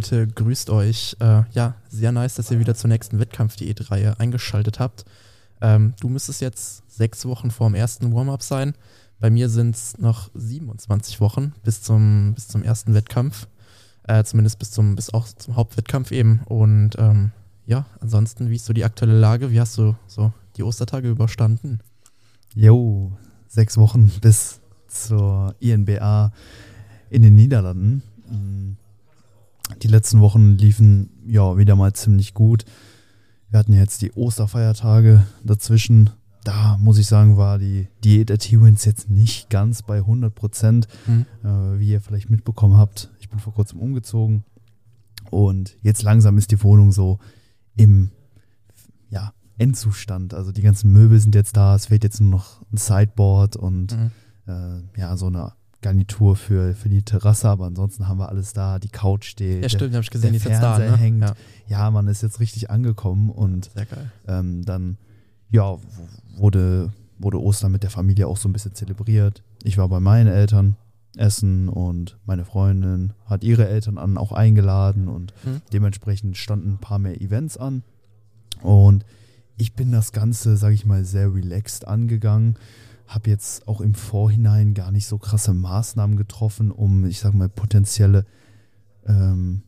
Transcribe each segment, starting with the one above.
Leute, grüßt euch. Äh, ja, sehr nice, dass ihr wieder zur nächsten Wettkampf-Diät-Reihe eingeschaltet habt. Ähm, du müsstest jetzt sechs Wochen vor dem ersten Warm-up sein. Bei mir sind es noch 27 Wochen bis zum, bis zum ersten Wettkampf. Äh, zumindest bis zum, bis auch zum Hauptwettkampf eben. Und ähm, ja, ansonsten, wie ist so die aktuelle Lage? Wie hast du so die Ostertage überstanden? Jo, sechs Wochen bis zur INBA in den Niederlanden. Die letzten Wochen liefen ja wieder mal ziemlich gut. Wir hatten jetzt die Osterfeiertage dazwischen. Da muss ich sagen, war die Diät der T-Wins jetzt nicht ganz bei 100 Prozent, mhm. äh, wie ihr vielleicht mitbekommen habt. Ich bin vor kurzem umgezogen und jetzt langsam ist die Wohnung so im ja, Endzustand. Also die ganzen Möbel sind jetzt da, es fehlt jetzt nur noch ein Sideboard und mhm. äh, ja, so eine Garnitur für, für die Terrasse, aber ansonsten haben wir alles da. Die Couch steht. Ja, stimmt, habe ich gesehen, der die Fernseher da, ne? hängt. Ja. ja. man ist jetzt richtig angekommen und ähm, dann, ja, wurde, wurde Ostern mit der Familie auch so ein bisschen zelebriert. Ich war bei meinen Eltern essen und meine Freundin hat ihre Eltern an auch eingeladen und Mhm. dementsprechend standen ein paar mehr Events an und ich bin das Ganze, sage ich mal, sehr relaxed angegangen habe jetzt auch im Vorhinein gar nicht so krasse Maßnahmen getroffen, um, ich sag mal, potenzielle ähm,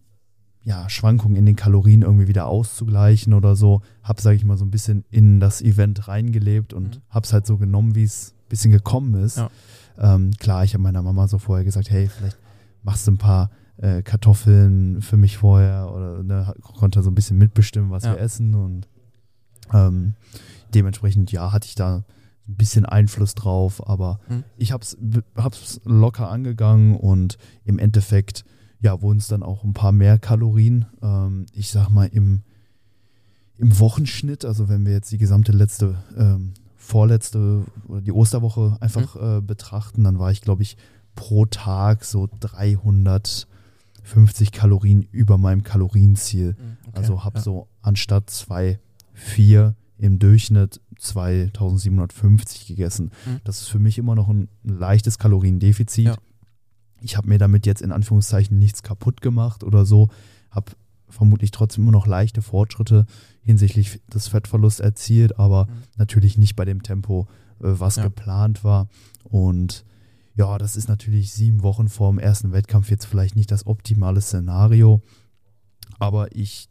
ja, Schwankungen in den Kalorien irgendwie wieder auszugleichen oder so. Habe, sage ich mal, so ein bisschen in das Event reingelebt und Mhm. habe es halt so genommen, wie es ein bisschen gekommen ist. Ja. Ähm, klar, ich habe meiner Mama so vorher gesagt, hey, vielleicht machst du ein paar äh, Kartoffeln für mich vorher oder ne, konnte so ein bisschen mitbestimmen, was Ja. wir essen und ähm, dementsprechend, ja, hatte ich da ein bisschen Einfluss drauf, aber Mhm. ich habe es locker angegangen und im Endeffekt, ja, wurden es dann auch ein paar mehr Kalorien. Ähm, ich sag mal, im, im Wochenschnitt, also wenn wir jetzt die gesamte letzte, ähm, vorletzte oder die Osterwoche einfach äh, betrachten, dann war ich, glaube ich, pro Tag so 350 Kalorien über meinem Kalorienziel. Mhm, okay, Also habe ja. so anstatt 2,4 im Durchschnitt 2750 gegessen. Mhm. Das ist für mich immer noch ein leichtes Kaloriendefizit. Ja. Ich habe mir damit jetzt in Anführungszeichen nichts kaputt gemacht oder so. Habe vermutlich trotzdem immer noch leichte Fortschritte hinsichtlich des Fettverlusts erzielt, aber Mhm. natürlich nicht bei dem Tempo, äh, was Ja. geplant war. Und ja, das ist natürlich sieben Wochen vor dem ersten Wettkampf jetzt vielleicht nicht das optimale Szenario, aber ich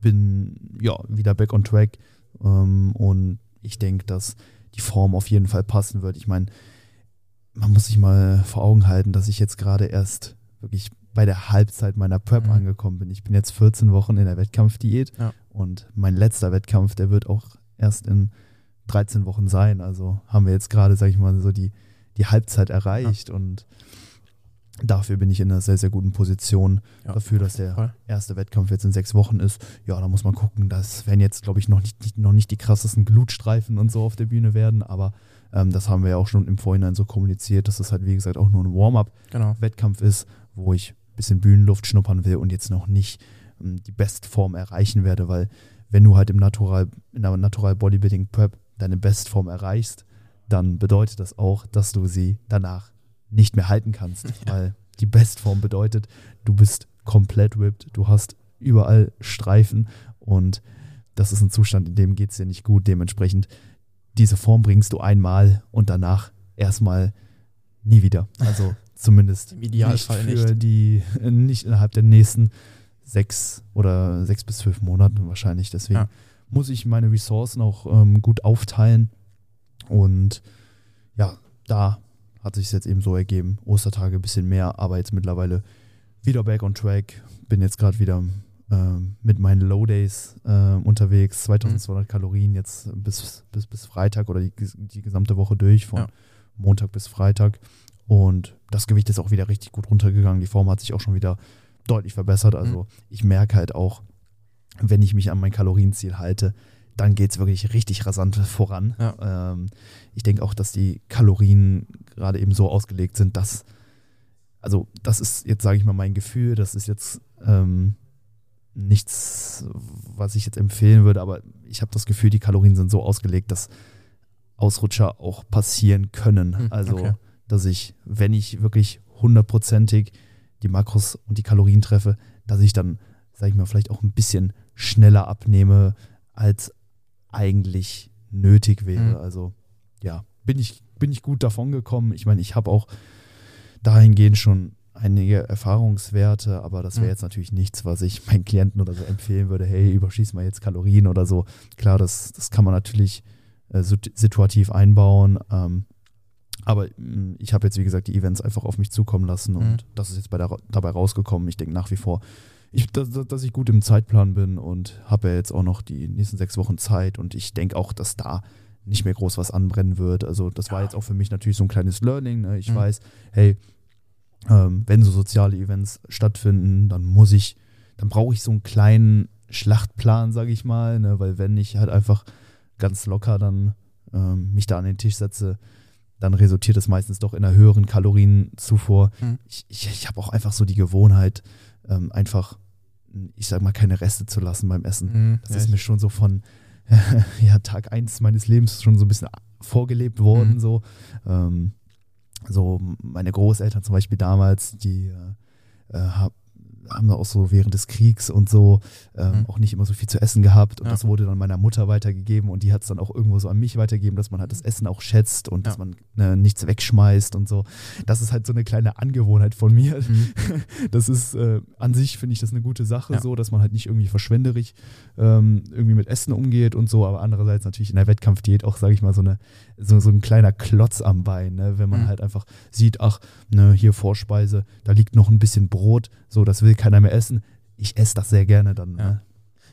bin ja wieder back on track ähm, und ich denke, dass die Form auf jeden Fall passen wird. Ich meine, man muss sich mal vor Augen halten, dass ich jetzt gerade erst wirklich bei der Halbzeit meiner Prep Mhm. angekommen bin. Ich bin jetzt 14 Wochen in der Wettkampfdiät Ja. und mein letzter Wettkampf, der wird auch erst in 13 Wochen sein. Also haben wir jetzt gerade, sag ich mal, so die, die Halbzeit erreicht und dafür bin ich in einer sehr, sehr guten Position Ja, dafür, dass der Fall. erste Wettkampf jetzt in sechs Wochen ist. Ja, da muss man gucken. Das werden jetzt, glaube ich, noch nicht, nicht, noch nicht die krassesten Glutstreifen und so auf der Bühne werden, aber ähm, das haben wir ja auch schon im Vorhinein so kommuniziert, dass es halt, wie gesagt, auch nur ein Warm-up-Wettkampf Genau. ist, wo ich ein bisschen Bühnenluft schnuppern will und jetzt noch nicht ähm, die Bestform erreichen werde, weil wenn du halt im Natural, in der Natural Bodybuilding Prep deine Bestform erreichst, dann bedeutet das auch, dass du sie danach nicht mehr halten kannst, weil die Bestform bedeutet, du bist komplett whipped, du hast überall Streifen und das ist ein Zustand, in dem geht es dir nicht gut. Dementsprechend, diese Form bringst du einmal und danach erstmal nie wieder. Also zumindest Im Idealfall nicht für nicht. die, nicht innerhalb der nächsten sechs oder sechs bis zwölf Monaten wahrscheinlich. Deswegen Ja. muss ich meine Ressourcen auch ähm, gut aufteilen. Und ja, da hat sich jetzt eben so ergeben. Ostertage ein bisschen mehr, aber jetzt mittlerweile wieder back on track. Bin jetzt gerade wieder ähm, mit meinen Low Days äh, unterwegs. 2200 Kalorien jetzt bis, bis, bis Freitag oder die, die gesamte Woche durch, von Ja. Montag bis Freitag. Und das Gewicht ist auch wieder richtig gut runtergegangen. Die Form hat sich auch schon wieder deutlich verbessert. Also ich merke halt auch, wenn ich mich an mein Kalorienziel halte, dann geht es wirklich richtig rasant voran. Ähm, ich denke auch, dass die Kalorien gerade eben so ausgelegt sind, dass, also das ist jetzt, sage ich mal, mein Gefühl, das ist jetzt ähm, nichts, was ich jetzt empfehlen würde, aber ich habe das Gefühl, die Kalorien sind so ausgelegt, dass Ausrutscher auch passieren können. Hm, also, okay. dass ich, wenn ich wirklich hundertprozentig die Makros und die Kalorien treffe, dass ich dann, sage ich mal, vielleicht auch ein bisschen schneller abnehme, als eigentlich nötig wäre. Mhm. Also ja, bin ich, bin ich gut davon gekommen. Ich meine, ich habe auch dahingehend schon einige Erfahrungswerte, aber das wäre mhm. jetzt natürlich nichts, was ich meinen Klienten oder so empfehlen würde, hey, überschieß mal jetzt Kalorien oder so. Klar, das, das kann man natürlich äh, situativ einbauen. Ähm, aber mh, mm, ich habe jetzt, wie gesagt, die Events einfach auf mich zukommen lassen und mhm. das ist jetzt bei der, dabei rausgekommen. Ich denke nach wie vor, ich, dass, dass, ich gut im Zeitplan bin und habe ja jetzt auch noch die nächsten sechs Wochen Zeit und ich denke auch, dass da nicht mehr groß was anbrennen wird. Also das war jetzt auch für mich natürlich so ein kleines Learning. Ne? Ich mhm. weiß, hey, ähm, wenn so soziale Events stattfinden, dann muss ich, dann brauche ich so einen kleinen Schlachtplan, sage ich mal, ne? weil wenn ich halt einfach ganz locker dann ähm, mich da an den Tisch setze, dann resultiert es meistens doch in einer höheren Kalorienzufuhr. Mhm. Ich, ich, ich habe auch einfach so die Gewohnheit, ähm, einfach, ich sag mal, keine Reste zu lassen beim Essen. Mhm, das ja, ist mir schon so von ja, Tag 1 meines Lebens schon so ein bisschen vorgelebt worden. Mhm. So. Ähm, so meine Großeltern zum Beispiel damals, die äh, äh haben auch so während des Kriegs und so ähm, mhm. auch nicht immer so viel zu essen gehabt. Und ja. das wurde dann meiner Mutter weitergegeben und die hat es dann auch irgendwo so an mich weitergegeben, dass man halt das Essen auch schätzt und ja. dass man ne, nichts wegschmeißt und so. Das ist halt so eine kleine Angewohnheit von mir. Mhm. Das ist äh, an sich, finde ich, das eine gute Sache, ja. so, dass man halt nicht irgendwie verschwenderig ähm, irgendwie mit Essen umgeht und so, aber andererseits natürlich in der Wettkampfdiät auch, sage ich mal, so, eine, so, so ein kleiner Klotz am Bein, ne? wenn man mhm. halt einfach sieht, ach, ne, hier Vorspeise, da liegt noch ein bisschen Brot, so, das will keiner mehr essen. Ich esse das sehr gerne dann. Ja. Ne?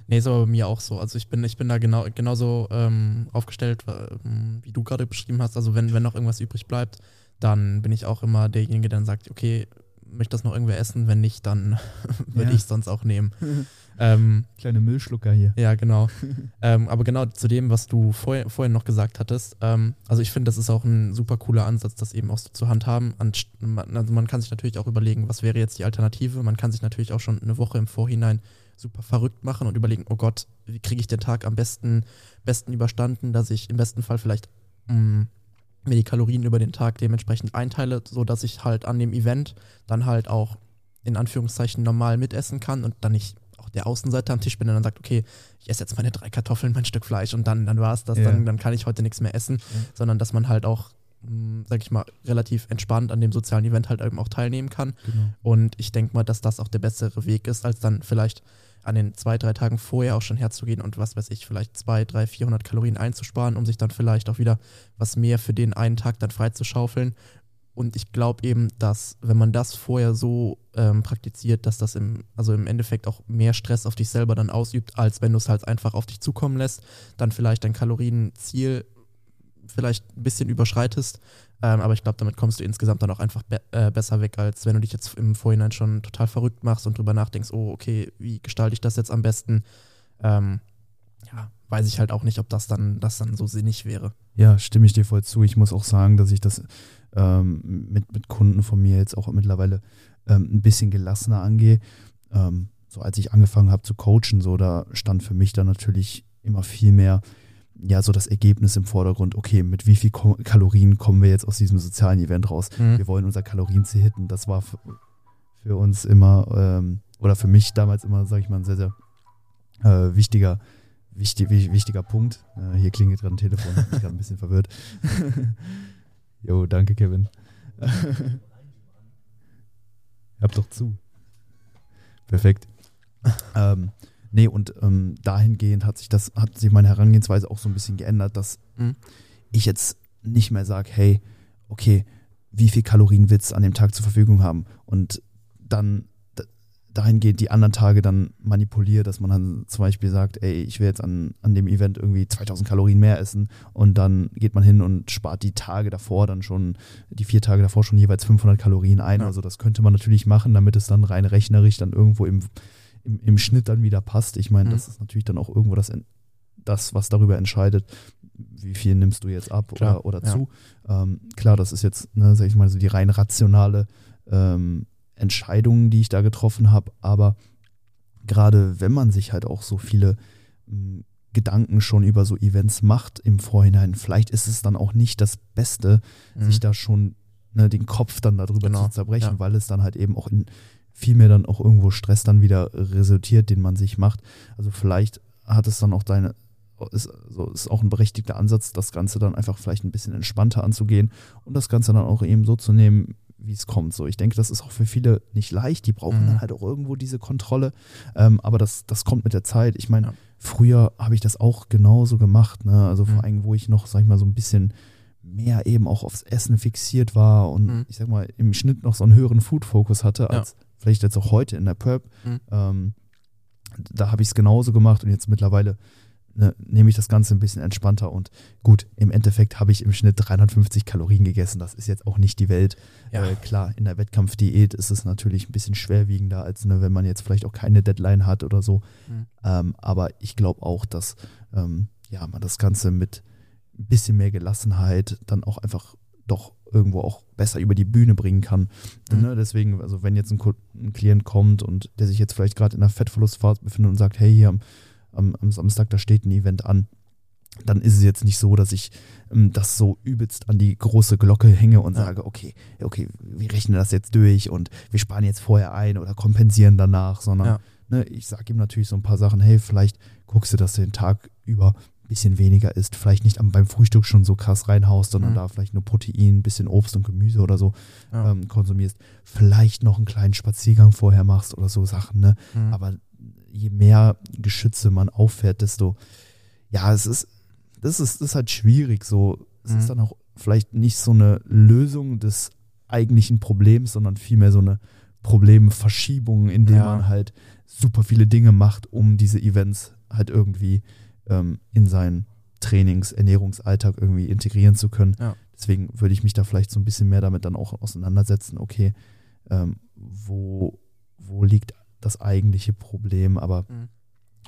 Nee, ist aber bei mir auch so. Also ich bin, ich bin da genau, genauso ähm, aufgestellt, wie du gerade beschrieben hast. Also wenn, wenn noch irgendwas übrig bleibt, dann bin ich auch immer derjenige, der dann sagt, okay, möchte das noch irgendwer essen? Wenn nicht, dann würde ja. ich es sonst auch nehmen. ähm, Kleine Müllschlucker hier. Ja, genau. ähm, aber genau zu dem, was du vorher, vorhin noch gesagt hattest. Ähm, also ich finde, das ist auch ein super cooler Ansatz, das eben auch so zu handhaben. Also man kann sich natürlich auch überlegen, was wäre jetzt die Alternative. Man kann sich natürlich auch schon eine Woche im Vorhinein super verrückt machen und überlegen, oh Gott, wie kriege ich den Tag am besten, besten überstanden, dass ich im besten Fall vielleicht mh, mm, mir die Kalorien über den Tag dementsprechend einteile, sodass ich halt an dem Event dann halt auch in Anführungszeichen normal mitessen kann und dann nicht auch der Außenseiter am Tisch bin und dann sagt, okay, ich esse jetzt meine drei Kartoffeln, mein Stück Fleisch und dann, dann war es das, ja. dann, dann kann ich heute nichts mehr essen, ja. sondern dass man halt auch, hm, sag ich mal, relativ entspannt an dem sozialen Event halt eben auch teilnehmen kann. Genau. Und ich denke mal, dass das auch der bessere Weg ist, als dann vielleicht an den zwei, drei Tagen vorher auch schon herzugehen und was weiß ich, vielleicht zwei, drei, 400 Kalorien einzusparen, um sich dann vielleicht auch wieder was mehr für den einen Tag dann freizuschaufeln. Und ich glaube eben, dass wenn man das vorher so ähm, praktiziert, dass das im, also im Endeffekt auch mehr Stress auf dich selber dann ausübt, als wenn du es halt einfach auf dich zukommen lässt, dann vielleicht dein Kalorienziel vielleicht ein bisschen überschreitest. Ähm, aber ich glaube, damit kommst du insgesamt dann auch einfach be äh, besser weg, als wenn du dich jetzt im Vorhinein schon total verrückt machst und drüber nachdenkst, oh, okay, wie gestalte ich das jetzt am besten? Ähm, ja, weiß ich halt auch nicht, ob das dann, das dann so sinnig wäre. Ja, stimme ich dir voll zu. Ich muss auch sagen, dass ich das ähm, mit, mit Kunden von mir jetzt auch mittlerweile ähm, ein bisschen gelassener angehe. Ähm, so als ich angefangen habe zu coachen, so da stand für mich dann natürlich immer viel mehr ja so das Ergebnis im Vordergrund, okay, mit wie viel Kalorien kommen wir jetzt aus diesem sozialen Event raus? Mhm. Wir wollen unser Kalorienziel hitten. Das war für uns immer, ähm, oder für mich damals immer, sage ich mal, ein sehr, sehr äh, wichtiger, wichtig, wichtiger Punkt. Äh, hier klingelt gerade ein Telefon, ich bin gerade ein bisschen verwirrt. jo, danke, Kevin. Hab doch zu. Perfekt. ähm, Nee, und ähm, dahingehend hat sich das, hat sich meine Herangehensweise auch so ein bisschen geändert, dass mhm. ich jetzt nicht mehr sage, hey, okay, wie viel Kalorien willst du an dem Tag zur Verfügung haben? Und dann dahingehend die anderen Tage dann manipuliere, dass man dann zum Beispiel sagt, ey, ich will jetzt an, an dem Event irgendwie 2000 Kalorien mehr essen und dann geht man hin und spart die Tage davor dann schon, die vier Tage davor schon jeweils 500 Kalorien ein. Ja. Also das könnte man natürlich machen, damit es dann rein rechnerisch dann irgendwo im im, im Schnitt dann wieder passt. Ich meine, mhm. das ist natürlich dann auch irgendwo das, das, was darüber entscheidet, wie viel nimmst du jetzt ab klar, oder, oder ja. zu. Ähm, klar, das ist jetzt, ne, sag ich mal, so die rein rationale ähm, Entscheidung, die ich da getroffen habe, aber gerade wenn man sich halt auch so viele ähm, Gedanken schon über so Events macht im Vorhinein, vielleicht ist es dann auch nicht das Beste, mhm. sich da schon ne, den Kopf dann darüber genau, zu zerbrechen, ja. weil es dann halt eben auch in vielmehr dann auch irgendwo Stress dann wieder resultiert, den man sich macht. Also vielleicht hat es dann auch deine, ist, so ist auch ein berechtigter Ansatz, das Ganze dann einfach vielleicht ein bisschen entspannter anzugehen und das Ganze dann auch eben so zu nehmen, wie es kommt. So, ich denke, das ist auch für viele nicht leicht. Die brauchen mhm. dann halt auch irgendwo diese Kontrolle. Ähm, aber das, das kommt mit der Zeit. Ich meine, ja. früher habe ich das auch genauso gemacht. Ne? Also mhm. vor allem, wo ich noch, sag ich mal, so ein bisschen mehr eben auch aufs Essen fixiert war und mhm. ich sag mal, im Schnitt noch so einen höheren Food-Fokus hatte, als ja. Vielleicht jetzt auch heute in der Prep. Mhm. Ähm, da habe ich es genauso gemacht und jetzt mittlerweile ne, nehme ich das Ganze ein bisschen entspannter und gut, im Endeffekt habe ich im Schnitt 350 Kalorien gegessen. Das ist jetzt auch nicht die Welt. Ja. Äh, klar, in der Wettkampfdiät ist es natürlich ein bisschen schwerwiegender, als ne, wenn man jetzt vielleicht auch keine Deadline hat oder so. Mhm. Ähm, aber ich glaube auch, dass ähm, ja, man das Ganze mit ein bisschen mehr Gelassenheit dann auch einfach doch irgendwo auch besser über die Bühne bringen kann. Mhm. Ne, deswegen, also wenn jetzt ein, ein, Klient kommt und der sich jetzt vielleicht gerade in einer Fettverlustphase befindet und sagt, hey, hier am am, am Samstag, da steht ein Event an, dann ist es jetzt nicht so, dass ich ähm, das so übelst an die große Glocke hänge und ja. sage, okay, okay, wir rechnen das jetzt durch und wir sparen jetzt vorher ein oder kompensieren danach, sondern ja. ne, ich sage ihm natürlich so ein paar Sachen, hey, vielleicht guckst du, dass du den Tag über bisschen weniger isst, vielleicht nicht am, beim Frühstück schon so krass reinhaust, sondern mhm. da vielleicht nur Protein, ein bisschen Obst und Gemüse oder so ja. ähm, konsumierst, vielleicht noch einen kleinen Spaziergang vorher machst oder so Sachen, ne? Mhm. Aber je mehr Geschütze man auffährt, desto, ja, es ist, das ist, das ist halt schwierig. So, es mhm. ist dann auch vielleicht nicht so eine Lösung des eigentlichen Problems, sondern vielmehr so eine Problemverschiebung, indem ja. man halt super viele Dinge macht, um diese Events halt irgendwie ähm, in seinen Trainings-, Ernährungsalltag irgendwie integrieren zu können. Ja. Deswegen würde ich mich da vielleicht so ein bisschen mehr damit dann auch auseinandersetzen, okay, ähm, wo, wo liegt das eigentliche Problem. Aber mhm.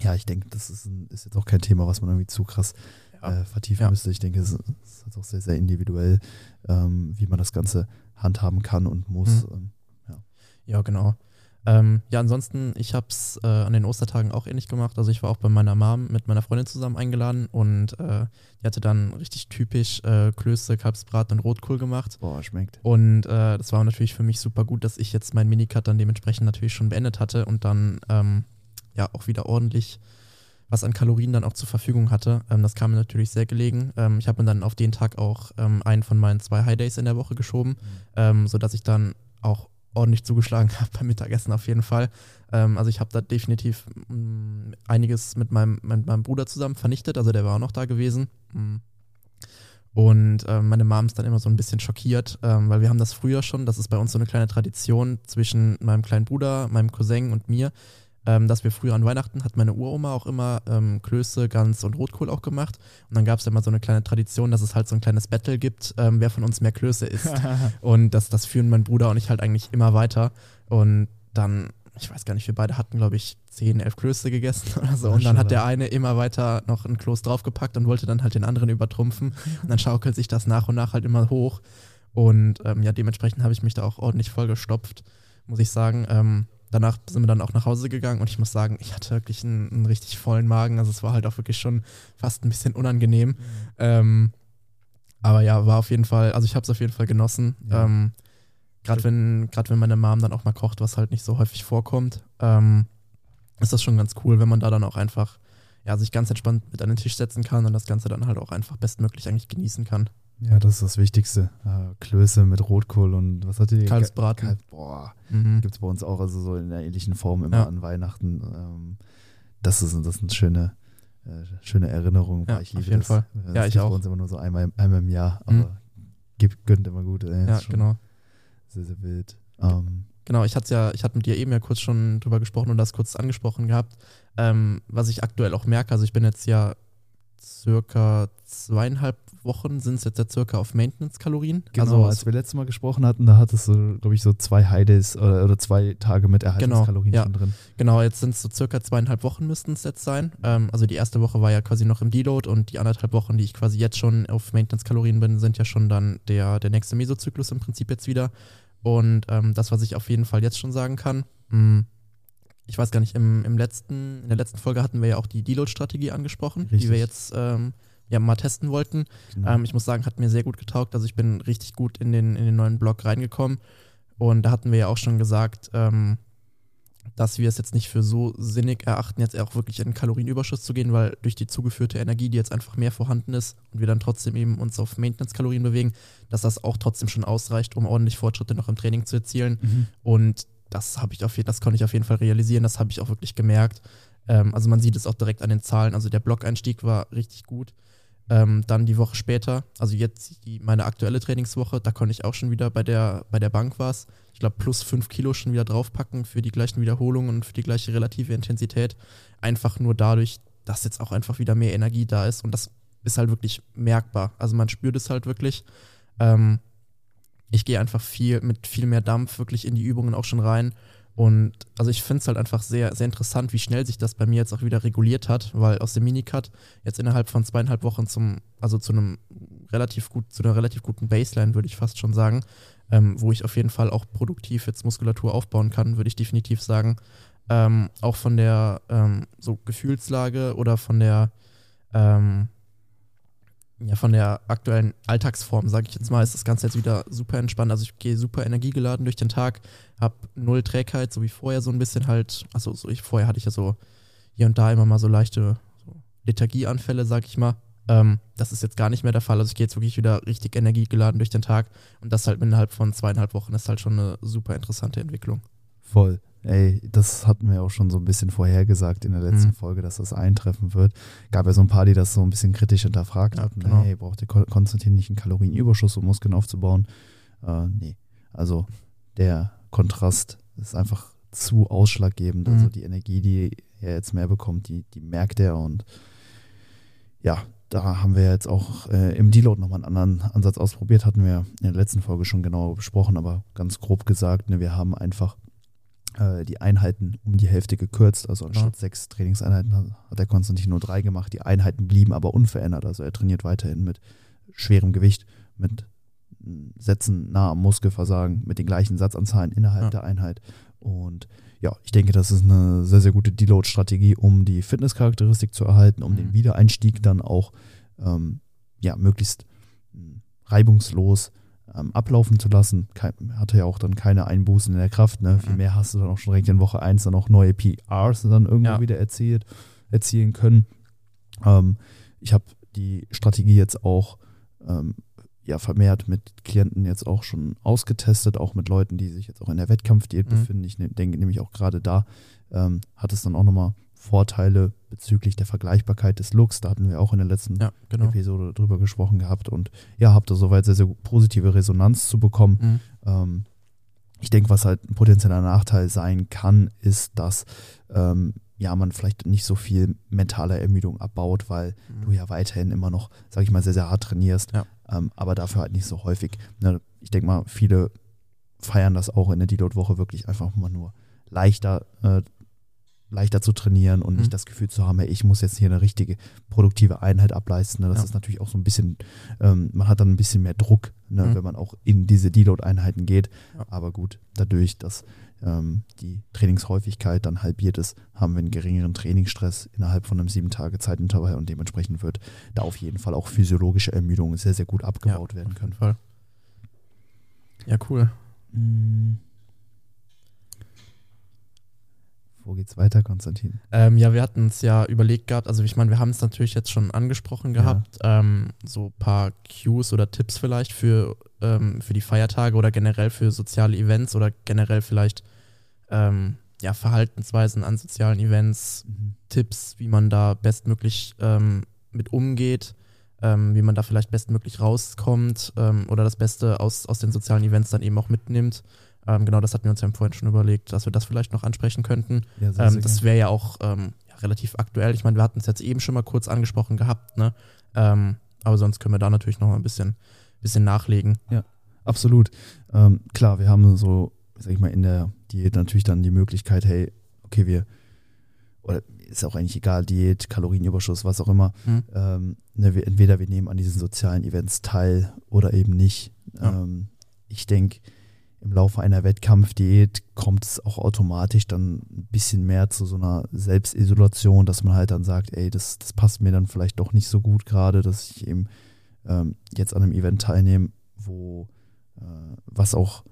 ja, ich denke, das ist, ein, ist, jetzt auch kein Thema, was man irgendwie zu krass ja. äh, vertiefen ja. müsste. Ich denke, es ist, ist auch sehr, sehr individuell, ähm, wie man das Ganze handhaben kann und muss. Mhm. Ähm, ja. ja, genau. Ähm, ja, ansonsten, ich habe es äh, an den Ostertagen auch ähnlich gemacht. Also ich war auch bei meiner Mom mit meiner Freundin zusammen eingeladen und äh, die hatte dann richtig typisch äh, Klöße, Kalbsbraten und Rotkohl gemacht. Boah, schmeckt. Und äh, das war natürlich für mich super gut, dass ich jetzt meinen Minicut dann dementsprechend natürlich schon beendet hatte und dann ähm, ja auch wieder ordentlich was an Kalorien dann auch zur Verfügung hatte. Ähm, das kam mir natürlich sehr gelegen. Ähm, ich habe mir dann auf den Tag auch ähm, einen von meinen zwei High Days in der Woche geschoben, mhm. Ähm, sodass ich dann auch ordentlich zugeschlagen habe beim Mittagessen auf jeden Fall. Ähm, also ich habe da definitiv mh, mm, einiges mit meinem, mit meinem Bruder zusammen vernichtet, also der war auch noch da gewesen. Mm. Und äh, meine Mom ist dann immer so ein bisschen schockiert, ähm, weil wir haben das früher schon, das ist bei uns so eine kleine Tradition zwischen meinem kleinen Bruder, meinem Cousin und mir, ähm, dass wir früher an Weihnachten hat meine Uroma auch immer ähm, Klöße, Gans und Rotkohl auch gemacht. Und dann gab es immer so eine kleine Tradition, dass es halt so ein kleines Battle gibt, ähm, wer von uns mehr Klöße isst. und das, das führen mein Bruder und ich halt eigentlich immer weiter. Und dann, ich weiß gar nicht, wir beide hatten, glaube ich, 10, 11 Klöße gegessen oder so. Und dann hat der eine immer weiter noch ein Kloß draufgepackt und wollte dann halt den anderen übertrumpfen. Und dann schaukelt sich das nach und nach halt immer hoch. Und ähm, ja, dementsprechend habe ich mich da auch ordentlich vollgestopft, muss ich sagen. Danach sind wir dann auch nach Hause gegangen und ich muss sagen, ich hatte wirklich einen, einen richtig vollen Magen. Also es war halt auch wirklich schon fast ein bisschen unangenehm. Mhm. Ähm, aber ja, war auf jeden Fall, also ich habe es auf jeden Fall genossen. Ja. Ähm, Gerade wenn, wenn meine Mom dann auch mal kocht, was halt nicht so häufig vorkommt, ähm, ist das schon ganz cool, wenn man da dann auch einfach ja, sich ganz entspannt mit an den Tisch setzen kann und das Ganze dann halt auch einfach bestmöglich eigentlich genießen kann. Ja, das ist das Wichtigste. Äh, Klöße mit Rotkohl und was hat die? Kalbsbraten. Kalb, boah, mhm. gibt es bei uns auch, also so in einer ähnlichen Form immer ja. an Weihnachten. Ähm, das ist, das ist eine schöne, äh, schöne Erinnerung. Ja, ich liebe auf jeden das. Fall. Das ja, ich auch. bei uns immer nur so einmal, einmal im Jahr, aber mhm. gibt, gönnt immer gut. Ey. Ja, genau. Sehr, sehr wild. Ähm, genau, ich hatte ja, ich hatte mit dir eben ja kurz schon drüber gesprochen und das kurz angesprochen gehabt, ähm, was ich aktuell auch merke. Also ich bin jetzt ja circa zweieinhalb Wochen sind es jetzt ja circa auf Maintenance-Kalorien. Genau, also, als wir letztes Mal gesprochen hatten, da hattest du, glaube ich, so zwei Highdays oder, oder zwei Tage mit Erhaltungskalorien genau, ja. schon drin. Genau, jetzt sind es so circa zweieinhalb Wochen müssten es jetzt sein. Ähm, also die erste Woche war ja quasi noch im Deload und die anderthalb Wochen, die ich quasi jetzt schon auf Maintenance-Kalorien bin, sind ja schon dann der, der nächste Mesozyklus im Prinzip jetzt wieder. Und ähm, das, was ich auf jeden Fall jetzt schon sagen kann, mh, mm, ich weiß gar nicht, im, im letzten, in der letzten Folge hatten wir ja auch die Deload-Strategie angesprochen, Richtig. die wir jetzt ähm, ja mal testen wollten. Genau. Ähm, ich muss sagen, hat mir sehr gut getaugt. Also ich bin richtig gut in den, in den neuen Blog reingekommen. Und da hatten wir ja auch schon gesagt, ähm, dass wir es jetzt nicht für so sinnig erachten, jetzt auch wirklich in Kalorienüberschuss zu gehen, weil durch die zugeführte Energie, die jetzt einfach mehr vorhanden ist und wir dann trotzdem eben uns auf Maintenance-Kalorien bewegen, dass das auch trotzdem schon ausreicht, um ordentlich Fortschritte noch im Training zu erzielen. Mhm. Und das habe ich auf das konnte ich auf jeden Fall realisieren, das habe ich auch wirklich gemerkt. Ähm, also man sieht es auch direkt an den Zahlen. Also der Block-Einstieg war richtig gut. Ähm, dann die Woche später, also jetzt die, meine aktuelle Trainingswoche, da konnte ich auch schon wieder bei der, bei der Bank was. Ich glaube, plus fünf Kilo schon wieder draufpacken für die gleichen Wiederholungen und für die gleiche relative Intensität. Einfach nur dadurch, dass jetzt auch einfach wieder mehr Energie da ist. Und das ist halt wirklich merkbar. Also man spürt es halt wirklich. Ähm, ich gehe einfach viel mit viel mehr Dampf wirklich in die Übungen auch schon rein und also ich finde es halt einfach sehr, sehr interessant, wie schnell sich das bei mir jetzt auch wieder reguliert hat, weil aus dem Minicut jetzt innerhalb von zweieinhalb Wochen zum, also zu einem relativ gut, zu einer relativ guten Baseline, würde ich fast schon sagen, ähm, wo ich auf jeden Fall auch produktiv jetzt Muskulatur aufbauen kann, würde ich definitiv sagen. Ähm, auch von der ähm, so Gefühlslage oder von der ähm, ja, von der aktuellen Alltagsform, sage ich jetzt mal, ist das Ganze jetzt wieder super entspannt. Also ich gehe super energiegeladen durch den Tag, habe null Trägheit, so wie vorher so ein bisschen halt, also so ich, vorher hatte ich ja so hier und da immer mal so leichte so Lethargieanfälle, sag ich mal. Ähm, das ist jetzt gar nicht mehr der Fall. Also ich gehe jetzt wirklich wieder richtig energiegeladen durch den Tag und das halt innerhalb von zweieinhalb Wochen ist halt schon eine super interessante Entwicklung. Voll. Ey, das hatten wir auch schon so ein bisschen vorhergesagt in der letzten mhm. Folge, dass das eintreffen wird. Gab ja so ein paar, die das so ein bisschen kritisch hinterfragt ja, hatten. Genau. Hey, braucht der Konstantin nicht einen Kalorienüberschuss, um Muskeln aufzubauen? Äh, nee. Also der Kontrast ist einfach zu ausschlaggebend. Also mhm. Also die Energie, die er jetzt mehr bekommt, die, die merkt er und ja, da haben wir jetzt auch äh, im Deload nochmal einen anderen Ansatz ausprobiert, hatten wir in der letzten Folge schon genau besprochen, aber ganz grob gesagt, ne, wir haben einfach äh, die Einheiten um die Hälfte gekürzt. Also anstatt ja. sechs Trainingseinheiten hat, der Konstantin nur drei gemacht. Die Einheiten blieben aber unverändert. Also er trainiert weiterhin mit schwerem Gewicht, mit Sätzen nah am Muskelversagen, mit den gleichen Satzanzahlen innerhalb ja. der Einheit. Und ja, ich denke, das ist eine sehr, sehr gute Deload-Strategie, um die Fitnesscharakteristik zu erhalten, um mhm. den Wiedereinstieg dann auch ähm, ja, möglichst reibungslos ähm, ablaufen zu lassen. Kein, hatte ja auch dann keine Einbußen in der Kraft. Ne? Mhm. Viel mehr hast du dann auch schon direkt in Woche 1 dann auch neue PRs dann irgendwo ja. wieder erzielt, erzielen können. Ähm, ich habe die Strategie jetzt auch ähm, ja vermehrt mit Klienten jetzt auch schon ausgetestet, auch mit Leuten, die sich jetzt auch in der Wettkampfdiät mhm. befinden. Ich ne, denke nämlich auch gerade da ähm, hat es dann auch nochmal Vorteile bezüglich der Vergleichbarkeit des Looks. Da hatten wir auch in der letzten ja, genau. Episode drüber gesprochen gehabt und ja, habt da soweit sehr, sehr positive Resonanz zu bekommen. Mhm. Ähm, ich denke, was halt ein potenzieller Nachteil sein kann, ist, dass ähm, ja, man vielleicht nicht so viel mentale Ermüdung abbaut, weil mhm. du ja weiterhin immer noch, sag ich mal, sehr, sehr hart trainierst, ja. ähm, aber dafür halt nicht so häufig. Ne? Ich denke mal, viele feiern das auch in der Deload-Woche wirklich einfach mal nur leichter äh, leichter zu trainieren und mhm. nicht das Gefühl zu haben, hey, ich muss jetzt hier eine richtige produktive Einheit ableisten. Ne? Das ja. ist natürlich auch so ein bisschen, ähm, man hat dann ein bisschen mehr Druck, ne? mhm. wenn man auch in diese Deload-Einheiten geht. Ja. Aber gut, dadurch, dass ähm, die Trainingshäufigkeit dann halbiert ist, haben wir einen geringeren Trainingsstress innerhalb von einem sieben Tage Zeitintervall und dementsprechend wird da auf jeden Fall auch physiologische Ermüdung sehr, sehr gut abgebaut ja, werden können. Fall. Ja, cool. Mhm. Wo geht's weiter, Konstantin? Ähm, ja, wir hatten es ja überlegt gehabt, also ich meine, wir haben es natürlich jetzt schon angesprochen gehabt, ja. ähm, so ein paar Cues oder Tipps vielleicht für, ähm, für die Feiertage oder generell für soziale Events oder generell vielleicht ähm, ja, Verhaltensweisen an sozialen Events, mhm. Tipps, wie man da bestmöglich ähm, mit umgeht, ähm, wie man da vielleicht bestmöglich rauskommt oder das Beste aus, aus den sozialen Events dann eben auch mitnimmt. Ähm, genau, das hatten wir uns ja vorhin schon überlegt, dass wir das vielleicht noch ansprechen könnten. Ja, sehr, ähm, das wäre ja auch ähm, ja, relativ aktuell. Ich meine, wir hatten es jetzt eben schon mal kurz angesprochen gehabt, ne? Ähm, aber sonst können wir da natürlich noch mal ein bisschen, bisschen nachlegen. Ja, absolut. Ähm, klar, wir haben so, sag ich mal, in der Diät natürlich dann die Möglichkeit, hey, okay, wir, oder ist auch eigentlich egal, Diät, Kalorienüberschuss, was auch immer. Mhm. Ähm, ne, wir, entweder wir nehmen an diesen sozialen Events teil oder eben nicht. Ja. ich denke, im Laufe einer Wettkampfdiät kommt es auch automatisch dann ein bisschen mehr zu so einer Selbstisolation, dass man halt dann sagt, ey, das, das passt mir dann vielleicht doch nicht so gut gerade, dass ich eben ähm, jetzt an einem Event teilnehme, wo äh, was auch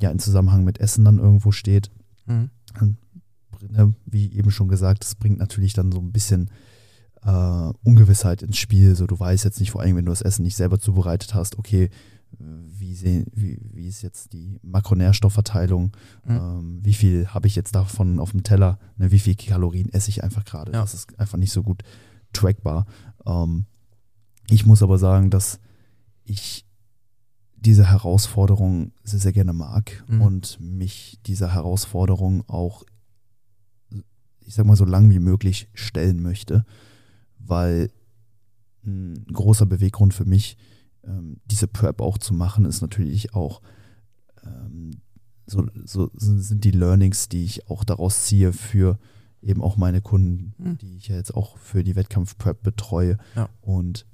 ja in Zusammenhang mit Essen dann irgendwo steht. Mhm. ne, wie eben schon gesagt, das bringt natürlich dann so ein bisschen äh, Ungewissheit ins Spiel. So, du weißt jetzt nicht, vor allem, wenn du das Essen nicht selber zubereitet hast, okay, wie, sehen, wie, wie ist jetzt die Makronährstoffverteilung, mhm. ähm, wie viel habe ich jetzt davon auf dem Teller, ne, wie viel Kalorien esse ich einfach gerade. Ja. Das ist einfach nicht so gut trackbar. Ähm, ich muss aber sagen, dass ich diese Herausforderung sehr, sehr gerne mag mhm. und mich dieser Herausforderung auch, ich sag mal, so lang wie möglich stellen möchte, weil ein großer Beweggrund für mich, ähm, diese Prep auch zu machen, ist natürlich auch, ähm, so, so sind die Learnings, die ich auch daraus ziehe für eben auch meine Kunden, mhm. die ich ja jetzt auch für die Wettkampf-Prep betreue. Ja. Und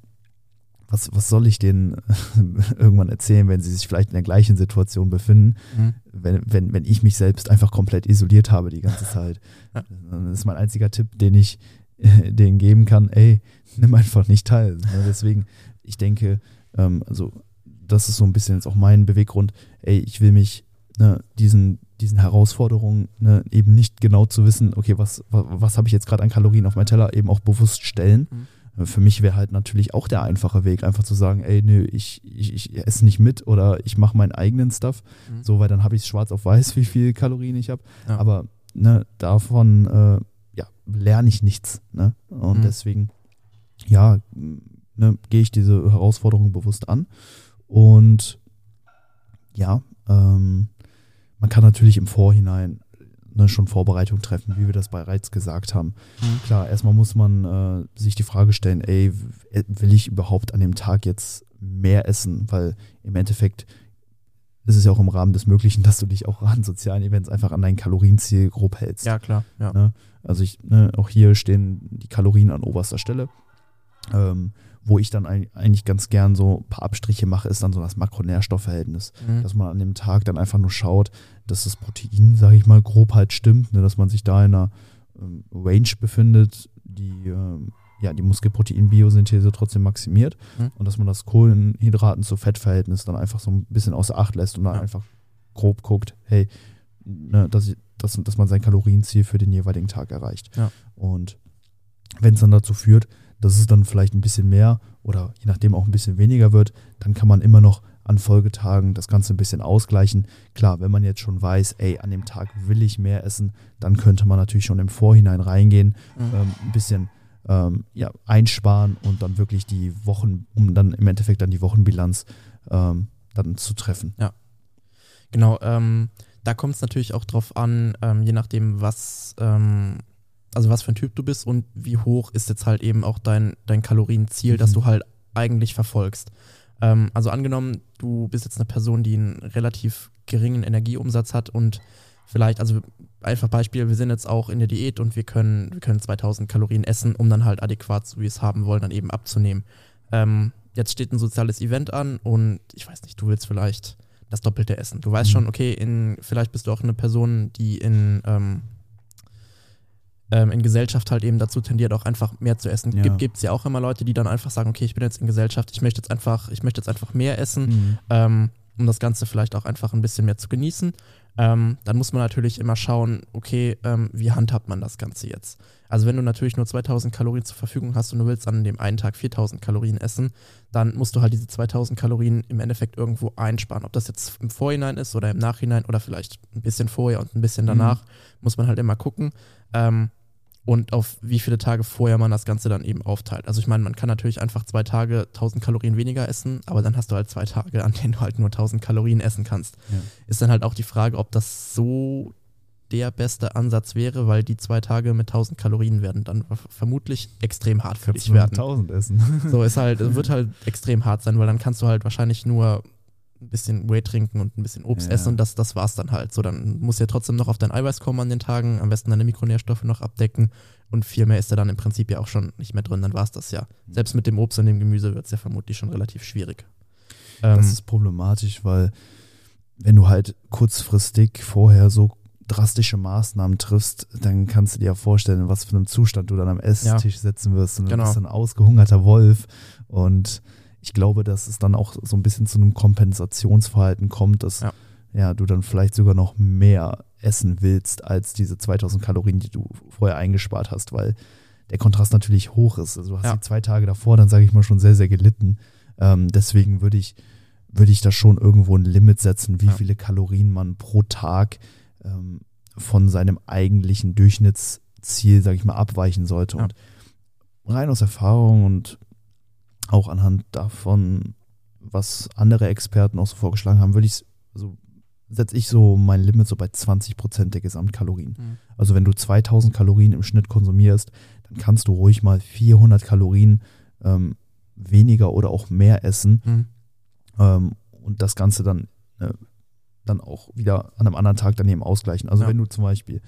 was, was soll ich denen irgendwann erzählen, wenn sie sich vielleicht in der gleichen Situation befinden, mhm. wenn, wenn, wenn ich mich selbst einfach komplett isoliert habe die ganze Zeit. Ja. Das ist mein einziger Tipp, den ich denen geben kann, ey, nimm einfach nicht teil. Deswegen, ich denke, ähm, also das ist so ein bisschen jetzt auch mein Beweggrund, ey, ich will mich ne, diesen, diesen Herausforderungen ne, eben nicht genau zu wissen, okay, was, was, was habe ich jetzt gerade an Kalorien auf meinem Teller, eben auch bewusst stellen. Mhm für mich wäre halt natürlich auch der einfache Weg, einfach zu sagen, ey, nö, ich, ich, ich esse nicht mit oder ich mache meinen eigenen Stuff. Mhm. So, weil dann habe ich schwarz auf weiß, wie viel Kalorien ich habe. Ja. Aber ne, davon äh, ja, lerne ich nichts. Ne? Und mhm. deswegen, ja, ne, gehe ich diese Herausforderung bewusst an. Und ja, ähm, man kann natürlich im Vorhinein ne, schon Vorbereitung treffen, wie wir das bereits gesagt haben. Mhm. Klar, erstmal muss man äh, sich die Frage stellen, ey, will ich überhaupt an dem Tag jetzt mehr essen? Weil im Endeffekt ist es ja auch im Rahmen des Möglichen, dass du dich auch an sozialen Events einfach an dein Kalorienziel grob hältst. Ja, klar. Ja. Ne? Also ich, ne, auch hier stehen die Kalorien an oberster Stelle. Ähm, wo ich dann eigentlich ganz gern so ein paar Abstriche mache, ist dann so das Makronährstoffverhältnis. Mhm. Dass man an dem Tag dann einfach nur schaut, dass das Protein, sage ich mal, grob halt stimmt, ne, dass man sich da in einer ähm, Range befindet, die ähm, ja, die Muskelprotein-Biosynthese trotzdem maximiert mhm. und dass man das Kohlenhydraten zu Fettverhältnis dann einfach so ein bisschen außer Acht lässt und dann ja. einfach grob guckt, hey, ne, dass, dass, dass man sein Kalorienziel für den jeweiligen Tag erreicht. Ja. Und wenn es dann dazu führt, dass es dann vielleicht ein bisschen mehr oder je nachdem auch ein bisschen weniger wird, dann kann man immer noch an Folgetagen das Ganze ein bisschen ausgleichen. Klar, wenn man jetzt schon weiß, ey, an dem Tag will ich mehr essen, dann könnte man natürlich schon im Vorhinein reingehen, mhm. ähm, ein bisschen ähm, ja, einsparen und dann wirklich die Wochen, um dann im Endeffekt dann die Wochenbilanz ähm, dann zu treffen. Ja, genau. Ähm, da kommt es natürlich auch drauf an, ähm, je nachdem, was ähm, also was für ein Typ du bist und wie hoch ist jetzt halt eben auch dein, dein Kalorienziel, mhm. das du halt eigentlich verfolgst. Ähm, also angenommen, du bist jetzt eine Person, die einen relativ geringen Energieumsatz hat und vielleicht, also einfach Beispiel, wir sind jetzt auch in der Diät und wir können, wir können 2000 Kalorien essen, um dann halt adäquat, so wie wir es haben wollen, dann eben abzunehmen. Ähm, jetzt steht ein soziales Event an und ich weiß nicht, du willst vielleicht das Doppelte essen. Du weißt mhm. schon, okay, in, vielleicht bist du auch eine Person, die in ähm, ähm, in Gesellschaft halt eben dazu tendiert, auch einfach mehr zu essen. Ja. Gibt es ja auch immer Leute, die dann einfach sagen, okay, ich bin jetzt in Gesellschaft, ich möchte jetzt einfach, ich möchte jetzt einfach mehr essen, mhm. ähm, um das Ganze vielleicht auch einfach ein bisschen mehr zu genießen. Ähm, dann muss man natürlich immer schauen, okay, ähm, wie handhabt man das Ganze jetzt? Also wenn du natürlich nur 2000 Kalorien zur Verfügung hast und du willst an dem einen Tag 4000 Kalorien essen, dann musst du halt diese 2000 Kalorien im Endeffekt irgendwo einsparen. Ob das jetzt im Vorhinein ist oder im Nachhinein oder vielleicht ein bisschen vorher und ein bisschen danach, mhm. muss man halt immer gucken. Ähm, und auf wie viele Tage vorher man das Ganze dann eben aufteilt. Also ich meine, man kann natürlich einfach zwei Tage 1000 Kalorien weniger essen, aber dann hast du halt zwei Tage, an denen du halt nur 1000 Kalorien essen kannst. Ja. Ist dann halt auch die Frage, ob das so der beste Ansatz wäre, weil die zwei Tage mit 1000 Kalorien werden dann vermutlich extrem hart für dich werden. 1000 essen. So ist halt, wird halt extrem hart sein, weil dann kannst du halt wahrscheinlich nur ein bisschen Whey trinken und ein bisschen Obst ja. essen und das, das war's dann halt. So, dann musst du ja trotzdem noch auf dein Eiweiß kommen an den Tagen, am besten deine Mikronährstoffe noch abdecken und viel mehr ist da dann im Prinzip ja auch schon nicht mehr drin, dann war's das ja. Selbst mit dem Obst und dem Gemüse wird es ja vermutlich schon relativ schwierig. Das ähm, ist problematisch, weil wenn du halt kurzfristig vorher so drastische Maßnahmen triffst, dann kannst du dir ja vorstellen, was für einem Zustand du dann am Esstisch ja. sitzen wirst und genau. du bist ein ausgehungerter Wolf und ich glaube, dass es dann auch so ein bisschen zu einem Kompensationsverhalten kommt, dass ja. ja, du dann vielleicht sogar noch mehr essen willst als diese 2000 Kalorien, die du vorher eingespart hast, weil der Kontrast natürlich hoch ist. Also du hast Ja. die zwei Tage davor, dann sage ich mal schon sehr, sehr gelitten. Ähm, deswegen würde ich, würde ich da schon irgendwo ein Limit setzen, wie Ja. viele Kalorien man pro Tag ähm, von seinem eigentlichen Durchschnittsziel, sage ich mal, abweichen sollte. Ja. Und rein aus Erfahrung und auch anhand davon, was andere Experten auch so vorgeschlagen haben, würde ich also setze ich so mein Limit so bei 20 Prozent der Gesamtkalorien. Mhm. Also wenn du 2000 Kalorien im Schnitt konsumierst, dann kannst du ruhig mal 400 Kalorien ähm, weniger oder auch mehr essen Mhm. ähm, und das Ganze dann, äh, dann auch wieder an einem anderen Tag daneben ausgleichen. Also Ja. wenn du zum Beispiel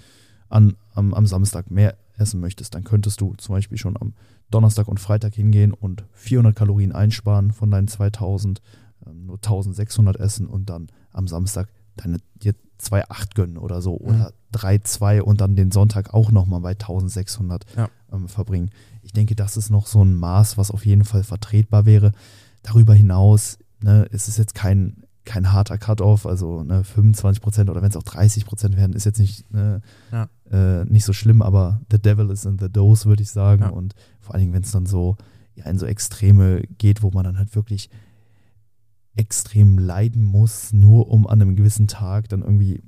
an, am, am Samstag mehr essen möchtest, dann könntest du zum Beispiel schon am Donnerstag und Freitag hingehen und 400 Kalorien einsparen von deinen 2000, ähm, nur 1600 essen und dann am Samstag deine dir 2,8 gönnen oder so Mhm. oder 3,2 und dann den Sonntag auch nochmal bei 1600 Ja. ähm, verbringen. Ich denke, das ist noch so ein Maß, was auf jeden Fall vertretbar wäre. Darüber hinaus ne, es ist jetzt kein, kein harter Cut-Off, also ne, 25 Prozent oder wenn es auch 30 Prozent werden, ist jetzt nicht, ne, Ja. äh, nicht so schlimm, aber the devil is in the dose, würde ich sagen. Ja. Und vor allen Dingen, wenn es dann so ja, in so Extreme geht, wo man dann halt wirklich extrem leiden muss, nur um an einem gewissen Tag dann irgendwie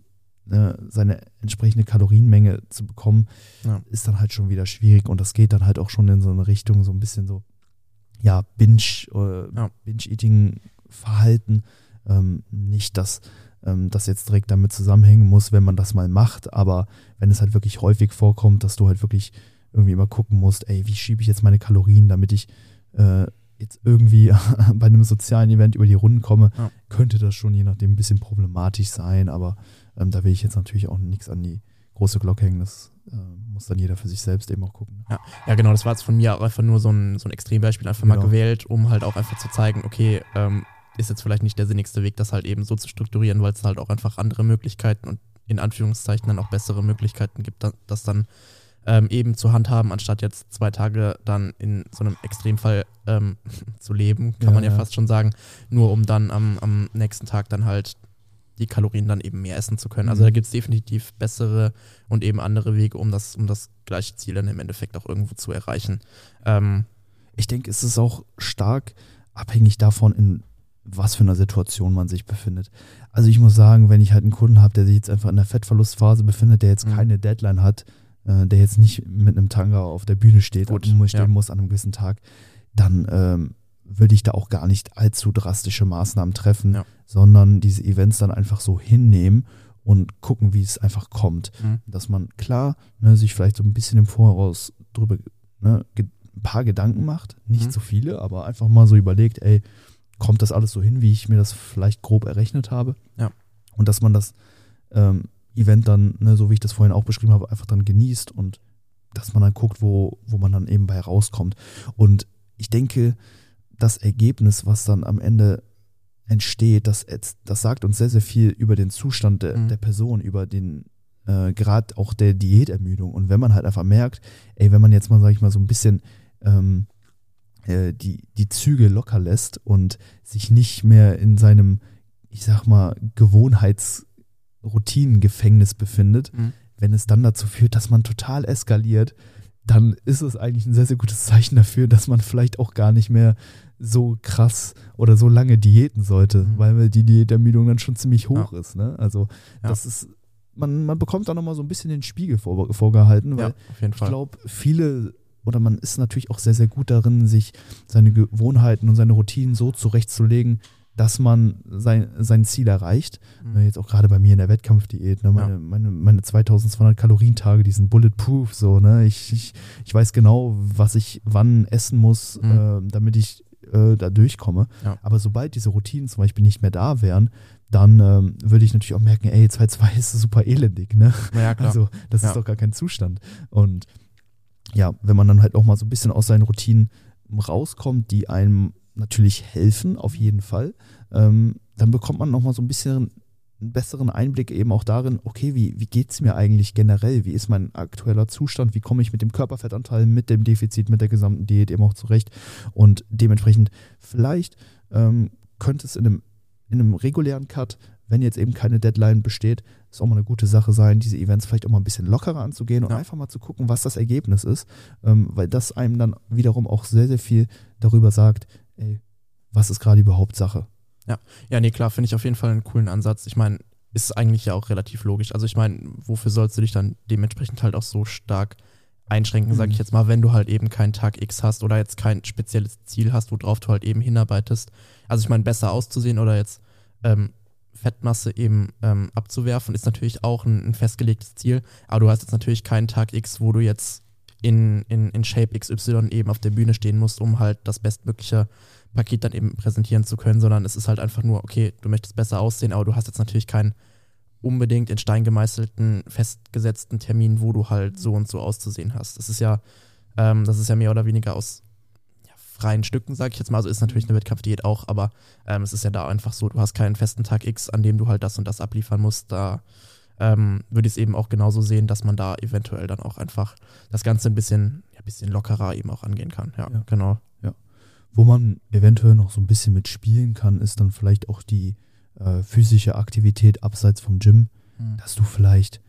ne, seine entsprechende Kalorienmenge zu bekommen, Ja. ist dann halt schon wieder schwierig und das geht dann halt auch schon in so eine Richtung, so ein bisschen so, ja, Binge, äh. Binge-Eating-Verhalten. Ähm, nicht, dass ähm, das jetzt direkt damit zusammenhängen muss, wenn man das mal macht, aber wenn es halt wirklich häufig vorkommt, dass du halt wirklich irgendwie immer gucken musst, ey, wie schiebe ich jetzt meine Kalorien, damit ich äh, jetzt irgendwie bei einem sozialen Event über die Runden komme, Ja. könnte das schon je nachdem ein bisschen problematisch sein, aber ähm, da will ich jetzt natürlich auch nichts an die große Glocke hängen, das äh, muss dann jeder für sich selbst eben auch gucken. Ja, genau, das war jetzt von mir auch einfach nur so ein, so ein Extrembeispiel einfach mal Genau. gewählt, um halt auch einfach zu zeigen, okay, ähm, ist jetzt vielleicht nicht der sinnigste Weg, das halt eben so zu strukturieren, weil es halt auch einfach andere Möglichkeiten und in Anführungszeichen dann auch bessere Möglichkeiten gibt, da- das dann ähm, eben zu handhaben, anstatt jetzt zwei Tage dann in so einem Extremfall ähm, zu leben, kann Ja, man ja, ja. fast schon sagen, nur um dann am, am nächsten Tag dann halt die Kalorien dann eben mehr essen zu können. Also Mhm. da gibt es definitiv bessere und eben andere Wege, um das, um das gleiche Ziel dann im Endeffekt auch irgendwo zu erreichen. Ähm, Ich denke, es ist auch stark abhängig davon, in was für einer Situation man sich befindet. Also ich muss sagen, wenn ich halt einen Kunden habe, der sich jetzt einfach in der Fettverlustphase befindet, der jetzt Mhm. keine Deadline hat, äh, der jetzt nicht mit einem Tanga auf der Bühne steht Gut, und muss- stehen ja. muss an einem gewissen Tag, dann ähm, würde ich da auch gar nicht allzu drastische Maßnahmen treffen, Ja. sondern diese Events dann einfach so hinnehmen und gucken, wie es einfach kommt. Mhm. Dass man klar ne, sich vielleicht so ein bisschen im Voraus drüber ne, ein paar Gedanken macht, nicht Mhm. so viele, aber einfach mal so überlegt, ey, kommt das alles so hin, wie ich mir das vielleicht grob errechnet habe? Ja. Und dass man das ähm, Event dann, ne, so wie ich das vorhin auch beschrieben habe, einfach dann genießt und dass man dann guckt, wo, wo man dann eben bei rauskommt. Und ich denke, das Ergebnis, was dann am Ende entsteht, das, das sagt uns sehr, sehr viel über den Zustand der, Mhm. der Person, über den äh, Grad auch der Diätermüdung. Und wenn man halt einfach merkt, ey, wenn man jetzt mal, sag ich mal, so ein bisschen ähm, äh, die, die Züge locker lässt und sich nicht mehr in seinem, ich sag mal, Gewohnheitsroutinengefängnis befindet, Mhm. wenn es dann dazu führt, dass man total eskaliert, dann ist es eigentlich ein sehr, sehr gutes Zeichen dafür, dass man vielleicht auch gar nicht mehr so krass oder so lange diäten sollte, Mhm. weil die Diätermüdung dann schon ziemlich hoch ist. Ne? Also Ja. das ist, man, man bekommt da nochmal so ein bisschen den Spiegel vor, vorgehalten, weil ja, ich glaube, viele oder man ist natürlich auch sehr, sehr gut darin, sich seine Gewohnheiten und seine Routinen so zurechtzulegen, dass man sein, sein Ziel erreicht. Mhm. Ne, Jetzt auch gerade bei mir in der Wettkampfdiät, ne, meine, Ja. meine, meine 2200 Kalorientage, die sind bulletproof, so, ne? Ich, ich, ich weiß genau, was ich wann essen muss, Mhm. äh, damit ich äh, da durchkomme. Ja. Aber sobald diese Routinen zum Beispiel nicht mehr da wären, dann ähm, würde ich natürlich auch merken, ey, 2-2 ist super elendig, ne? Ja. Also, das ist doch gar kein Zustand. Und ja, wenn man dann halt auch mal so ein bisschen aus seinen Routinen rauskommt, die einem natürlich helfen, auf jeden Fall, ähm, dann bekommt man nochmal so ein bisschen einen besseren Einblick eben auch darin, okay, wie, wie geht es mir eigentlich generell? Wie ist mein aktueller Zustand? Wie komme ich mit dem Körperfettanteil, mit dem Defizit, mit der gesamten Diät eben auch zurecht? Und dementsprechend, vielleicht ähm, könnte es in einem, in einem regulären Cut wenn jetzt eben keine Deadline besteht, ist auch mal eine gute Sache sein, diese Events vielleicht auch mal ein bisschen lockerer anzugehen und Ja. einfach mal zu gucken, was das Ergebnis ist, ähm, weil das einem dann wiederum auch sehr, sehr viel darüber sagt, ey, was ist gerade überhaupt Sache. Ja, nee, klar, finde ich auf jeden Fall einen coolen Ansatz. Ich meine, ist eigentlich ja auch relativ logisch. Also ich meine, wofür sollst du dich dann dementsprechend halt auch so stark einschränken, sage Mhm. ich jetzt mal, wenn du halt eben keinen Tag X hast oder jetzt kein spezielles Ziel hast, worauf du halt eben hinarbeitest. Also ich meine, besser auszusehen oder jetzt ähm, Fettmasse eben ähm, abzuwerfen, ist natürlich auch ein, ein festgelegtes Ziel. Aber du hast jetzt natürlich keinen Tag X, wo du jetzt in, in, in Shape XY eben auf der Bühne stehen musst, um halt das bestmögliche Paket dann eben präsentieren zu können, sondern es ist halt einfach nur, okay, du möchtest besser aussehen, aber du hast jetzt natürlich keinen unbedingt in Stein gemeißelten, festgesetzten Termin, wo du halt so und so auszusehen hast. Das ist ja, ähm, das ist ja mehr oder weniger aus freien Stücken, sage ich jetzt mal. Also ist natürlich eine Wettkampfdiät auch, aber ähm, es ist ja da einfach so, du hast keinen festen Tag X, an dem du halt das und das abliefern musst. Da ähm, würde ich es eben auch genauso sehen, dass man da eventuell dann auch einfach das Ganze ein bisschen, ja, bisschen lockerer eben auch angehen kann. Ja, Ja. genau. Wo man eventuell noch so ein bisschen mit spielen kann, ist dann vielleicht auch die äh, physische Aktivität abseits vom Gym, dass du vielleicht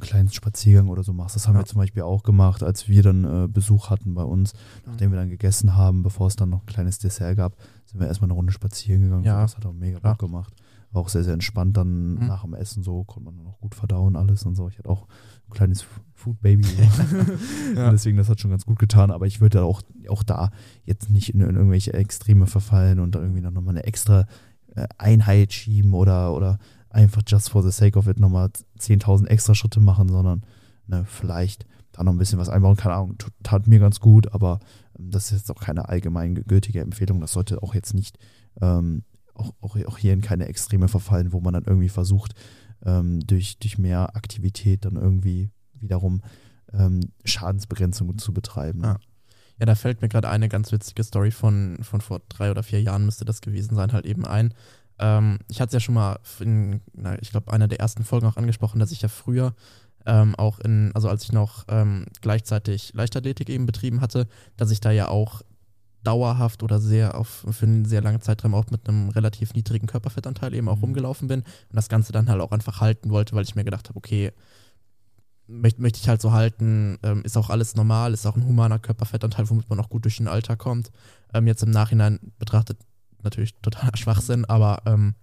einen kleinen Spaziergang oder so machst. Das haben Ja. wir zum Beispiel auch gemacht, als wir dann äh, Besuch hatten bei uns, Mhm. nachdem wir dann gegessen haben, bevor es dann noch ein kleines Dessert gab, sind wir erstmal eine Runde spazieren gegangen. Ja. Das hat auch mega. Bock gemacht. War auch sehr, sehr entspannt dann Mhm. nach dem Essen so, konnte man dann auch gut verdauen alles und so. Ich hatte auch ein kleines Food Baby. Ja. Deswegen, das hat schon ganz gut getan, aber ich würde auch, auch da jetzt nicht in, in irgendwelche Extreme verfallen und da irgendwie noch mal eine extra äh, Einheit schieben oder, oder einfach just for the sake of it nochmal 10.000 extra Schritte machen, sondern ne, vielleicht da noch ein bisschen was einbauen. Keine Ahnung, tat mir ganz gut, aber ähm, das ist jetzt auch keine allgemein gültige Empfehlung. Das sollte auch jetzt nicht ähm, auch, auch, auch hier in keine Extreme verfallen, wo man dann irgendwie versucht, ähm, durch, durch mehr Aktivität dann irgendwie wiederum ähm, Schadensbegrenzung zu betreiben. Ja. Ja, da fällt mir gerade eine ganz witzige Story von, von vor drei oder vier Jahren müsste das gewesen sein, halt eben ein. Ähm, ich hatte es ja schon mal in, na, ich glaube, einer der ersten Folgen auch angesprochen, dass ich ja früher ähm, auch in, also als ich noch ähm, gleichzeitig Leichtathletik eben betrieben hatte, dass ich da ja auch dauerhaft oder sehr auf für einen sehr langen Zeitraum auch mit einem relativ niedrigen Körperfettanteil eben auch Mhm. rumgelaufen bin und das Ganze dann halt auch einfach halten wollte, weil ich mir gedacht habe, okay, möchte ich halt so halten, ähm, ist auch alles normal, ist auch ein humaner Körperfettanteil, womit man auch gut durch den Alltag kommt. Ähm, jetzt im Nachhinein betrachtet natürlich totaler Schwachsinn, aber ähm,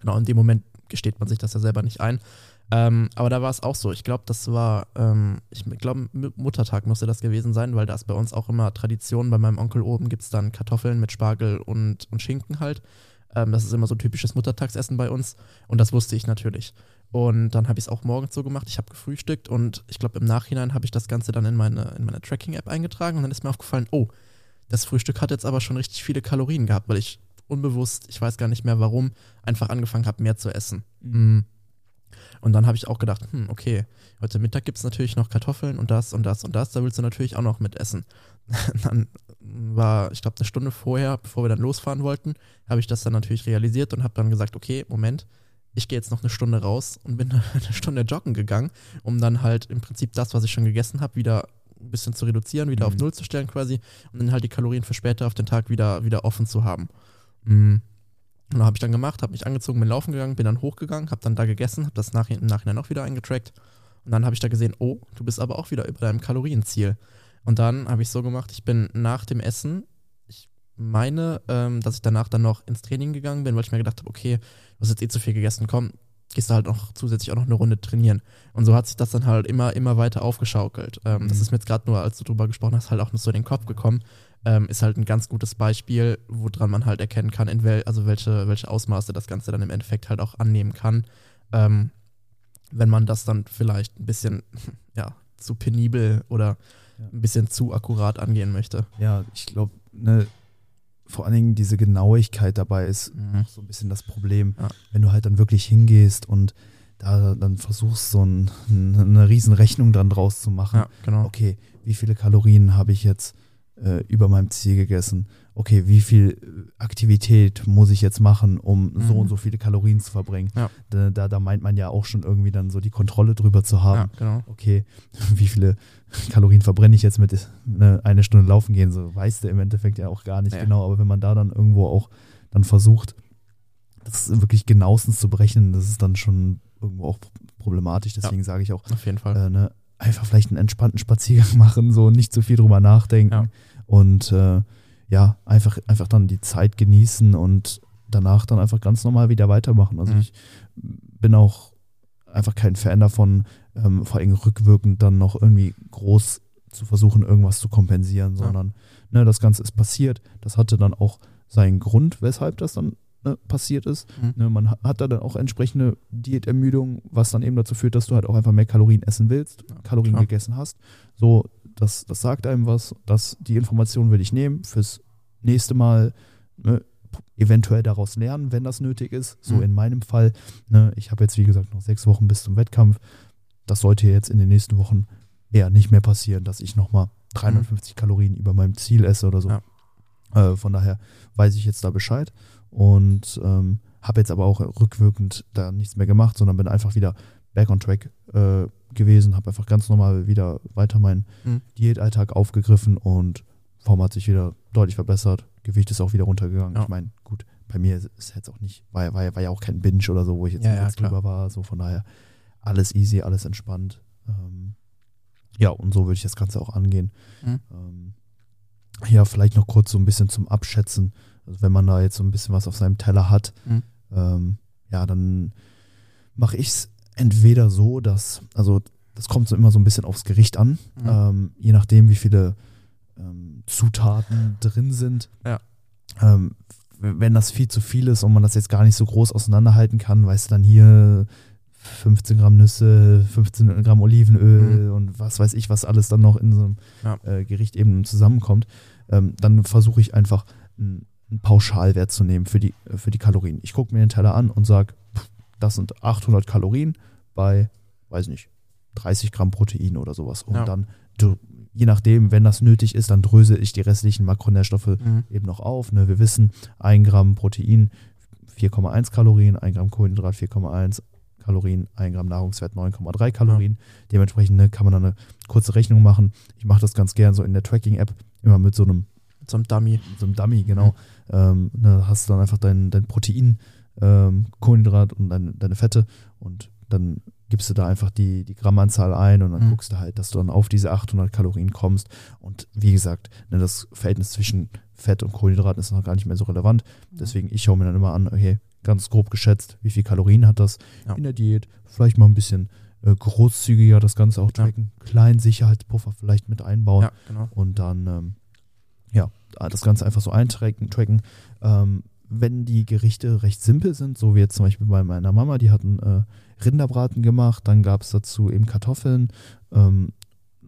genau in dem Moment gesteht man sich das ja selber nicht ein. Ähm, aber da war es auch so. Ich glaube, das war, ähm, ich glaube, Muttertag musste das gewesen sein, weil da ist bei uns auch immer Tradition. Bei meinem Onkel oben gibt es dann Kartoffeln mit Spargel und, und Schinken halt. Ähm, das ist immer so ein typisches Muttertagsessen bei uns. Und das wusste ich natürlich. Und dann habe ich es auch morgens so gemacht. Ich habe gefrühstückt und ich glaube, im Nachhinein habe ich das Ganze dann in meine, in meine Tracking-App eingetragen. Und dann ist mir aufgefallen, oh, das Frühstück hat jetzt aber schon richtig viele Kalorien gehabt, weil ich unbewusst, ich weiß gar nicht mehr warum, einfach angefangen habe, mehr zu essen. Mm. Und dann habe ich auch gedacht, hm, okay, heute Mittag gibt es natürlich noch Kartoffeln und das und das und das, da willst du natürlich auch noch mit essen. dann war, ich glaube, eine Stunde vorher, bevor wir dann losfahren wollten, habe ich das dann natürlich realisiert und habe dann gesagt, okay, Moment, ich gehe jetzt noch eine Stunde raus und bin eine Stunde joggen gegangen, um dann halt im Prinzip das, was ich schon gegessen habe, wieder ein bisschen zu reduzieren, wieder auf Mhm. Null zu stellen quasi und dann halt die Kalorien für später auf den Tag wieder, wieder offen zu haben. Mm. Und habe ich dann gemacht, habe mich angezogen, bin laufen gegangen, bin dann hochgegangen, habe dann da gegessen, habe das nach, im Nachhinein auch wieder eingetrackt. Und dann habe ich da gesehen, oh, du bist aber auch wieder über deinem Kalorienziel. Und dann habe ich so gemacht, ich bin nach dem Essen, ich meine, ähm, dass ich danach dann noch ins Training gegangen bin, weil ich mir gedacht habe, okay, du hast jetzt eh zu viel gegessen, komm, gehst du halt noch zusätzlich auch noch eine Runde trainieren. Und so hat sich das dann halt immer, immer weiter aufgeschaukelt. Ähm, Das Mhm. ist mir jetzt gerade nur, als du drüber gesprochen hast, halt auch noch so in den Kopf gekommen. Ähm, ist halt ein ganz gutes Beispiel, woran man halt erkennen kann, in wel also welche, welche Ausmaße das Ganze dann im Endeffekt halt auch annehmen kann. Ähm, wenn man das dann vielleicht ein bisschen, ja, zu penibel oder ein bisschen zu akkurat angehen möchte. Ja, ich glaube, ne, vor allen Dingen diese Genauigkeit dabei ist so ein bisschen das Problem, Ja. wenn du halt dann wirklich hingehst und da dann versuchst, so ein, eine riesen Rechnung dran draus zu machen. Ja, genau. Okay, wie viele Kalorien habe ich jetzt äh, über meinem Ziel gegessen? Okay, wie viel äh, Aktivität muss ich jetzt machen, um so Mhm. und so viele Kalorien zu verbringen? Ja. Da, da, da meint man ja auch schon irgendwie dann so die Kontrolle drüber zu haben Ja, genau. okay, wie viele Kalorien verbrenne ich jetzt mit ne, eine Stunde laufen gehen, so weißt du im Endeffekt ja auch gar nicht Ja. genau, aber wenn man da dann irgendwo auch dann versucht, das wirklich genauestens zu berechnen, das ist dann schon irgendwo auch problematisch. Deswegen sage ich auch, auf jeden Fall. Äh, ne, einfach vielleicht einen entspannten Spaziergang machen, so nicht zu viel drüber nachdenken ja. und äh, ja, einfach, einfach dann die Zeit genießen und danach dann einfach ganz normal wieder weitermachen. Also mhm. ich bin auch einfach kein Fan davon, ähm, vor allem rückwirkend dann noch irgendwie groß zu versuchen, irgendwas zu kompensieren, sondern ja. ne, das Ganze ist passiert. Das hatte dann auch seinen Grund, weshalb das dann ne, passiert ist. Mhm. Ne, man hat da dann auch entsprechende Diätermüdung, was dann eben dazu führt, dass du halt auch einfach mehr Kalorien essen willst, ja, Kalorien klar. gegessen hast. So, das, das sagt einem was. Das, die Information will ich nehmen fürs nächste Mal. Ne, eventuell daraus lernen, wenn das nötig ist. So mhm. in meinem Fall. Ne, ich habe jetzt, wie gesagt, noch sechs Wochen bis zum Wettkampf. Das sollte jetzt in den nächsten Wochen eher nicht mehr passieren, dass ich nochmal 350 mhm. Kalorien über meinem Ziel esse oder so. Ja. Äh, von daher weiß ich jetzt da Bescheid und ähm, habe jetzt aber auch rückwirkend da nichts mehr gemacht, sondern bin einfach wieder back on track äh, gewesen, habe einfach ganz normal wieder weiter meinen mhm. Diätalltag aufgegriffen und Form hat sich wieder deutlich verbessert. Gewicht ist auch wieder runtergegangen. Ja. Ich meine, gut, bei mir ist jetzt auch nicht, war, war, war ja auch kein Binge oder so, wo ich jetzt, ja, ja, drüber war. So von daher alles easy, alles entspannt. Ähm, ja, und so würde ich das Ganze auch angehen. Mhm. Ähm, ja, vielleicht noch kurz so ein bisschen zum Abschätzen. Also wenn man da jetzt so ein bisschen was auf seinem Teller hat, mhm. ähm, ja, dann mache ich es entweder so, dass, also das kommt so immer so ein bisschen aufs Gericht an, mhm. ähm, je nachdem, wie viele ähm, Zutaten drin sind. Ja. Ähm, wenn das viel zu viel ist und man das jetzt gar nicht so groß auseinanderhalten kann, weißt du, dann hier 15 Gramm Nüsse, 15 Gramm Olivenöl mhm. und was weiß ich, was alles dann noch in so einem ja. äh, Gericht eben zusammenkommt, ähm, dann versuche ich einfach einen, Pauschalwert zu nehmen für die, für die Kalorien. Ich gucke mir den Teller an und sage, das sind 800 Kalorien bei, weiß nicht, 30 Gramm Protein oder sowas. Und ja. dann, je nachdem, wenn das nötig ist, dann dröse ich die restlichen Makronährstoffe mhm. eben noch auf. Ne? Wir wissen, 1 Gramm Protein 4,1 Kalorien, 1 Gramm Kohlenhydrat 4,1, Kalorien, 1 Gramm Nahrungswert 9,3 Kalorien. Ja. Dementsprechend ne, kann man dann eine kurze Rechnung machen. Ich mache das ganz gern so in der Tracking-App, immer mit so einem, so einem Dummy. So einem Dummy, genau. Mhm. Ähm, ne, hast du dann einfach dein, dein Protein, ähm, Kohlenhydrat und dein, deine Fette und dann gibst du da einfach die, die Grammanzahl ein und dann mhm. guckst du halt, dass du dann auf diese 800 Kalorien kommst. Und wie gesagt, ne, das Verhältnis zwischen Fett und Kohlenhydraten ist noch gar nicht mehr so relevant. Mhm. Deswegen, ich schaue mir dann immer an, okay, ganz grob geschätzt, wie viel Kalorien hat das ja. in der Diät. Vielleicht mal ein bisschen äh, großzügiger das Ganze auch tracken. Ja. Kleinen Sicherheitspuffer vielleicht mit einbauen. Ja, genau. Und dann, ähm, ja, das Ganze einfach so eintracken. Tracken. Ähm, wenn die Gerichte recht simpel sind, so wie jetzt zum Beispiel bei meiner Mama, die hatten äh, Rinderbraten gemacht, dann gab es dazu eben Kartoffeln ähm,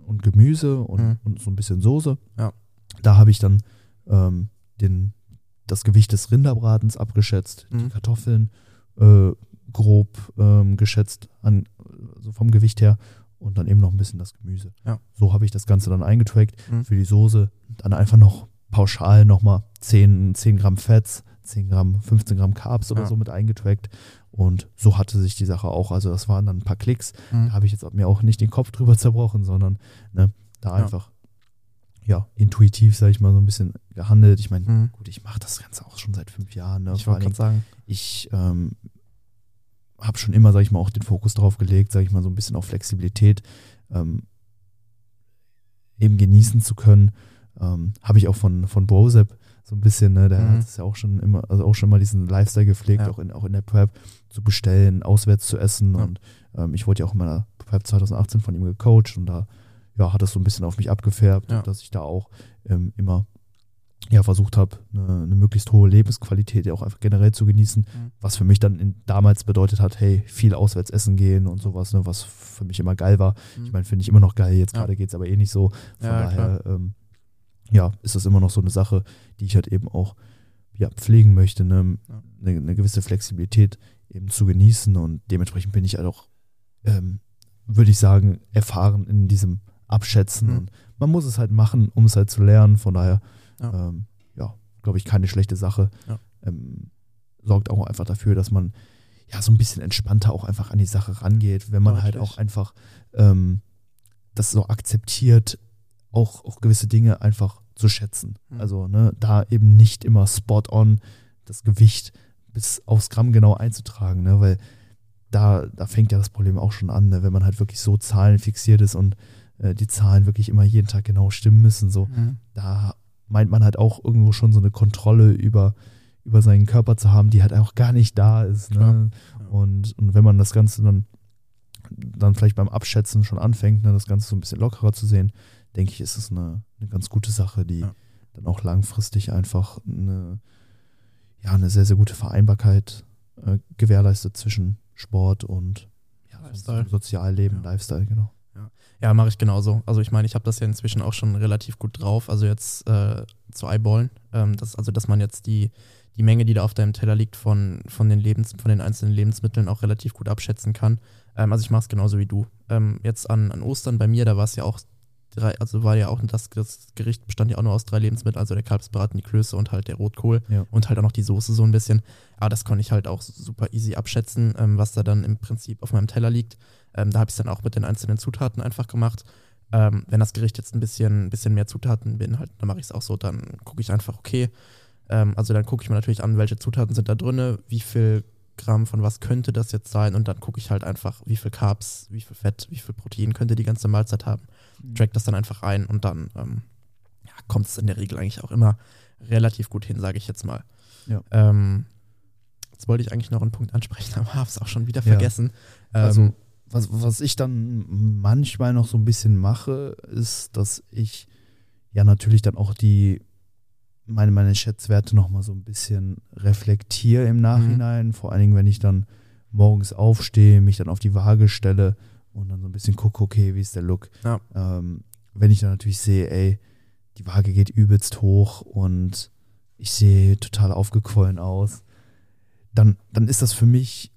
und Gemüse und, mhm. und, so ein bisschen Soße. Ja. Da habe ich dann ähm, den, das Gewicht des Rinderbratens abgeschätzt, mhm. die Kartoffeln äh, grob ähm, geschätzt, an, also vom Gewicht her und dann eben noch ein bisschen das Gemüse. Ja. So habe ich das Ganze dann eingetrackt. Mhm. Für die Soße dann einfach noch pauschal nochmal 10, 10 Gramm Fett, 10 Gramm, 15 Gramm Carbs oder ja. so mit eingetrackt. Und so hatte sich die Sache auch. Also das waren dann ein paar Klicks. Mhm. Da habe ich jetzt mir auch nicht den Kopf drüber zerbrochen, sondern ne, da ja. einfach ja, intuitiv, sage ich mal, so ein bisschen gehandelt. Ich meine, mhm. gut, ich mache das Ganze auch schon seit fünf Jahren. Ne? Ich wollte gerade sagen. Ich ähm, habe schon immer, sage ich mal, auch den Fokus drauf gelegt, sage ich mal, so ein bisschen auf Flexibilität ähm, eben genießen zu können. Ähm, habe ich auch von, von Bozep so ein bisschen, ne, der mhm. hat es ja auch schon immer, also auch schon mal diesen Lifestyle gepflegt, ja. auch, in, auch in der Prep zu bestellen, auswärts zu essen. Ja. Und ähm, ich wurde ja auch in meiner Prep 2018 von ihm gecoacht und da ja, hat es so ein bisschen auf mich abgefärbt, ja. dass ich da auch ähm, immer ja, versucht habe, eine, eine, möglichst hohe Lebensqualität ja auch einfach generell zu genießen, mhm. was für mich dann in, damals bedeutet hat, hey, viel auswärts essen gehen und sowas, ne, was für mich immer geil war. Mhm. Ich meine, finde ich immer noch geil, jetzt gerade geht es aber eh nicht so. Von daher, ähm, ja, ist das immer noch so eine Sache, die ich halt eben auch ja, pflegen möchte, ne? Ja. Eine, eine, gewisse Flexibilität eben zu genießen und dementsprechend bin ich halt auch, ähm, würde ich sagen, erfahren in diesem Abschätzen mhm. und man muss es halt machen, um es halt zu lernen, von daher, ja, ähm, ja glaube ich, keine schlechte Sache. Ja. Ähm, sorgt auch einfach dafür, dass man ja so ein bisschen entspannter auch einfach an die Sache rangeht, wenn man halt auch einfach ähm, das so akzeptiert, auch, auch gewisse Dinge einfach zu schätzen. Mhm. Also ne, da eben nicht immer spot on das Gewicht bis aufs Gramm genau einzutragen, ne? weil da, da fängt ja das Problem auch schon an, ne? wenn man halt wirklich so Zahlen fixiert ist und äh, die Zahlen wirklich immer jeden Tag genau stimmen müssen. So, mhm. da meint man halt auch irgendwo schon so eine Kontrolle über, über seinen Körper zu haben, die halt auch gar nicht da ist. Ne? Und, und wenn man das Ganze dann, dann vielleicht beim Abschätzen schon anfängt, ne, das Ganze so ein bisschen lockerer zu sehen, denke ich, ist es eine, eine ganz gute Sache, die ja. dann auch langfristig einfach eine, ja, eine sehr, sehr gute Vereinbarkeit äh, gewährleistet zwischen Sport und ja, Lifestyle. Sozialleben, ja. Lifestyle, genau. Ja, mache ich genauso. Also ich meine, ich habe das ja inzwischen auch schon relativ gut drauf. Also jetzt äh, zu eyeballen. Ähm, das, also dass man jetzt die, die Menge, die da auf deinem Teller liegt, von, von, den, Lebens, von den einzelnen Lebensmitteln auch relativ gut abschätzen kann. Ähm, also ich mache es genauso wie du. Ähm, jetzt an, an Ostern bei mir, da war es ja auch drei, also war ja auch das, das, Gericht bestand ja auch nur aus drei Lebensmitteln, also der Kalbsbraten, die Klöße und halt der Rotkohl ja. und halt auch noch die Soße so ein bisschen. Aber das konnte ich halt auch super easy abschätzen, ähm, was da dann im Prinzip auf meinem Teller liegt. Ähm, da habe ich es dann auch mit den einzelnen Zutaten einfach gemacht. Ähm, wenn das Gericht jetzt ein bisschen, bisschen mehr Zutaten beinhaltet, dann mache ich es auch so, dann gucke ich einfach, okay, ähm, also dann gucke ich mir natürlich an, welche Zutaten sind da drin, wie viel Gramm von was könnte das jetzt sein und dann gucke ich halt einfach, wie viel Carbs, wie viel Fett, wie viel Protein könnte die ganze Mahlzeit haben. Mhm. Track das dann einfach ein und dann ähm, ja, kommt es in der Regel eigentlich auch immer relativ gut hin, sage ich jetzt mal. Ja. Ähm, jetzt wollte ich eigentlich noch einen Punkt ansprechen, aber habe es auch schon wieder vergessen. Ja. Also ähm, was, was ich dann manchmal noch so ein bisschen mache, ist, dass ich ja natürlich dann auch die meine, meine Schätzwerte nochmal so ein bisschen reflektiere im Nachhinein. Mhm. Vor allen Dingen, wenn ich dann morgens aufstehe, mich dann auf die Waage stelle und dann so ein bisschen gucke, okay, wie ist der Look. Ja. Ähm, wenn ich dann natürlich sehe, ey, die Waage geht übelst hoch und ich sehe total aufgequollen aus, dann, dann ist das für mich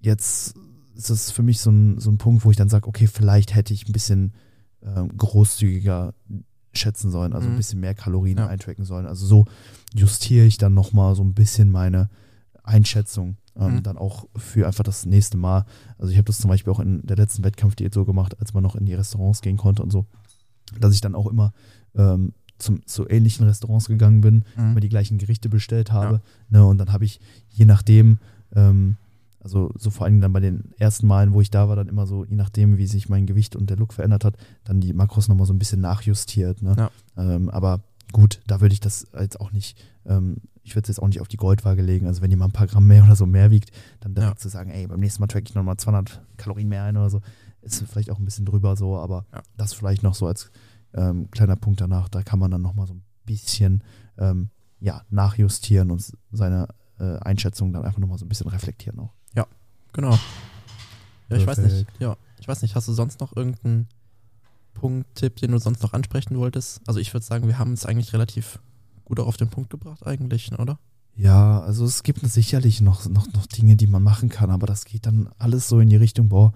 jetzt ist das für mich so ein, so ein Punkt, wo ich dann sage, okay, vielleicht hätte ich ein bisschen äh, großzügiger schätzen sollen, also mhm. ein bisschen mehr Kalorien ja. eintracken sollen. Also so justiere ich dann nochmal so ein bisschen meine Einschätzung ähm, mhm. dann auch für einfach das nächste Mal. Also ich habe das zum Beispiel auch in der letzten Wettkampfdiät so gemacht, als man noch in die Restaurants gehen konnte und so, dass ich dann auch immer ähm, zum, zu ähnlichen Restaurants gegangen bin, mhm. immer die gleichen Gerichte bestellt habe. Ja. Ne, und dann habe ich je nachdem ähm, also so vor allem dann bei den ersten Malen, wo ich da war, dann immer so, je nachdem, wie sich mein Gewicht und der Look verändert hat, dann die Makros nochmal so ein bisschen nachjustiert. Ne? Ja. Ähm, aber gut, da würde ich das jetzt auch nicht, ähm, ich würde es jetzt auch nicht auf die Goldwaage legen. Also wenn jemand ein paar Gramm mehr oder so mehr wiegt, dann direkt ja. zu sagen, ey, beim nächsten Mal track ich nochmal 200 Kalorien mehr ein oder so, ist vielleicht auch ein bisschen drüber so, aber ja. das vielleicht noch so als ähm, kleiner Punkt danach, da kann man dann nochmal so ein bisschen ähm, ja, nachjustieren und seine äh, Einschätzung dann einfach nochmal so ein bisschen reflektieren auch. Genau. Ja, ich weiß nicht. Ja, ich weiß nicht. Hast du sonst noch irgendeinen Punkt, Tipp, den du sonst noch ansprechen wolltest? Also ich würde sagen, wir haben es eigentlich relativ gut auch auf den Punkt gebracht, eigentlich, oder? Ja, also es gibt sicherlich noch, noch, noch Dinge, die man machen kann, aber das geht dann alles so in die Richtung, boah,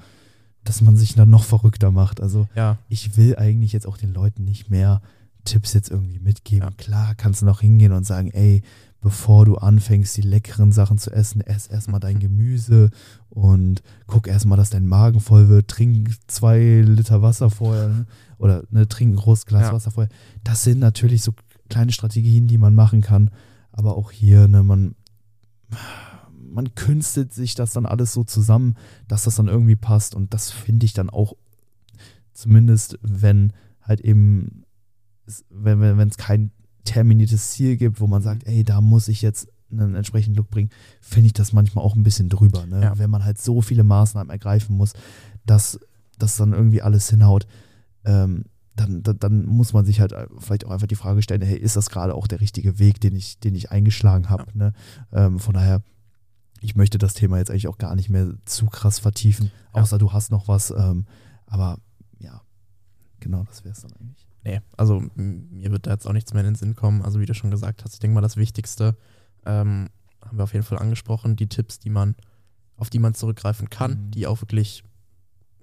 dass man sich dann noch verrückter macht. Also ja. ich will eigentlich jetzt auch den Leuten nicht mehr Tipps jetzt irgendwie mitgeben. Ja. Klar kannst du noch hingehen und sagen, ey, bevor du anfängst, die leckeren Sachen zu essen, ess erstmal dein Gemüse und guck erstmal, dass dein Magen voll wird. Trink zwei Liter Wasser vorher ne? oder ne, trink ein großes Glas ja. Wasser vorher. Das sind natürlich so kleine Strategien, die man machen kann. Aber auch hier, ne, man, man künstelt sich das dann alles so zusammen, dass das dann irgendwie passt. Und das finde ich dann auch, zumindest wenn halt eben, wenn es wenn, kein terminiertes Ziel gibt, wo man sagt, ey, da muss ich jetzt einen entsprechenden Look bringen, finde ich das manchmal auch ein bisschen drüber. Ne? Ja. Wenn man halt so viele Maßnahmen ergreifen muss, dass das dann irgendwie alles hinhaut, ähm, dann, dann, dann, muss man sich halt vielleicht auch einfach die Frage stellen, hey, ist das gerade auch der richtige Weg, den ich, den ich eingeschlagen habe? Ja. Ne? Ähm, von daher, ich möchte das Thema jetzt eigentlich auch gar nicht mehr zu krass vertiefen, außer ja. du hast noch was. Ähm, aber ja, genau, das wäre es dann eigentlich. Nee, also mir wird da jetzt auch nichts mehr in den Sinn kommen. Also wie du schon gesagt hast, ich denke mal, das Wichtigste ähm, haben wir auf jeden Fall angesprochen. Die Tipps, die man, auf die man zurückgreifen kann, mhm. die auch wirklich,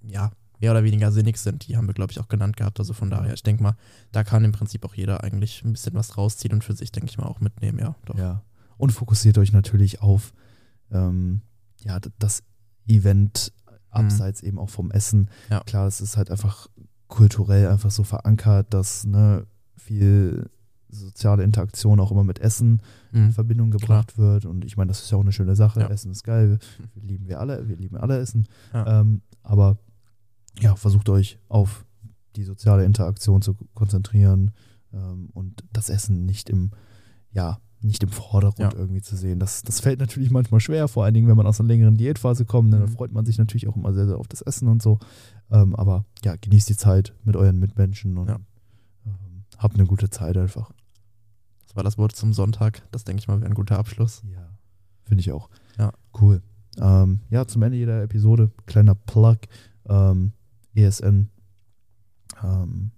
ja, mehr oder weniger sinnig sind, die haben wir, glaube ich, auch genannt gehabt. Also von daher, ich denke mal, da kann im Prinzip auch jeder eigentlich ein bisschen was rausziehen und für sich, denke ich mal, auch mitnehmen, ja. Doch. Ja. Und fokussiert euch natürlich auf ähm, ja, das Event abseits mhm. eben auch vom Essen. Ja. Klar, es ist halt einfach kulturell einfach so verankert, dass ne, viel soziale Interaktion auch immer mit Essen in Mhm. Verbindung gebracht wird. Und ich meine, das ist ja auch eine schöne Sache. Ja. Essen ist geil. Wir lieben wir alle, wir lieben alle Essen. Ja. Ähm, aber ja, versucht euch auf die soziale Interaktion zu konzentrieren ähm, und das Essen nicht im, ja, nicht im Vordergrund Ja. irgendwie zu sehen. Das, das fällt natürlich manchmal schwer, vor allen Dingen, wenn man aus einer längeren Diätphase kommt. Dann Mhm. freut man sich natürlich auch immer sehr, sehr auf das Essen und so. Ähm, aber ja, genießt die Zeit mit euren Mitmenschen und Ja. ähm, habt eine gute Zeit einfach. Das war das Wort zum Sonntag. Das denke ich mal wäre ein guter Abschluss. Ja. Finde ich auch. Ja. Cool. Ähm, ja, zum Ende jeder Episode, kleiner Plug, ähm, ESN, ähm,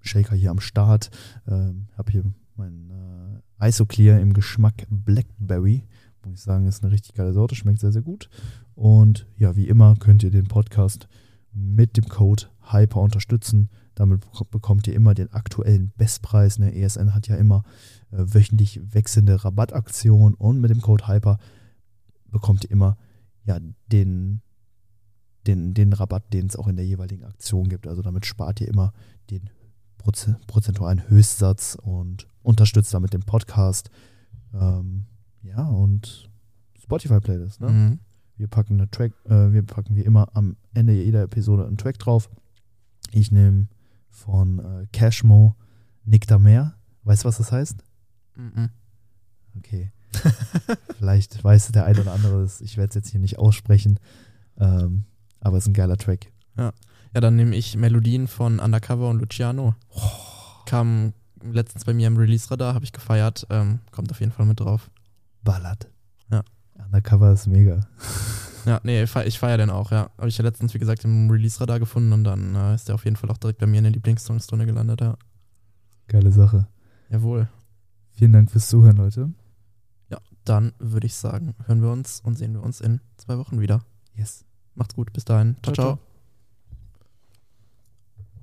Shaker hier am Start. Ähm, habe hier mein äh, Isoclear im Geschmack Blackberry. Muss ich sagen, ist eine richtig geile Sorte, schmeckt sehr, sehr gut. Und ja, wie immer könnt ihr den Podcast mit dem Code Hyper unterstützen. Damit bek- bekommt ihr immer den aktuellen Bestpreis. Ne? ESN hat ja immer äh, wöchentlich wechselnde Rabattaktionen und mit dem Code Hyper bekommt ihr immer ja, den, den, den Rabatt, den es auch in der jeweiligen Aktion gibt. Also damit spart ihr immer den Proze- prozentualen Höchstsatz und unterstützt damit den Podcast. Ähm, ja, und Spotify-Playlist. Ne? Mhm. Wir packen eine Track, äh, wir packen wie immer am Ende jeder Episode einen Track drauf. Ich nehme von äh, Cashmo Nick da mehr. Weißt du, was das heißt? Mhm. Okay. Vielleicht weiß der eine oder andere es. Ich werde es jetzt hier nicht aussprechen. Ähm, aber es ist ein geiler Track. Ja, dann nehme ich Melodien von Undercover und Luciano. Kam letztens bei mir im Release-Radar, habe ich gefeiert. Ähm, kommt auf jeden Fall mit drauf. Ballert. Ja. Undercover ist mega. Ja, nee, ich feiere feier den auch, ja. Habe ich ja letztens, wie gesagt, im Release-Radar gefunden und dann äh, ist der auf jeden Fall auch direkt bei mir in der Lieblingssongs drin gelandet, ja. Geile Sache. Jawohl. Vielen Dank fürs Zuhören, Leute. Dann würde ich sagen, hören wir uns und sehen wir uns in zwei Wochen wieder. Yes. Macht's gut, bis dahin. Ciao, ciao. ciao.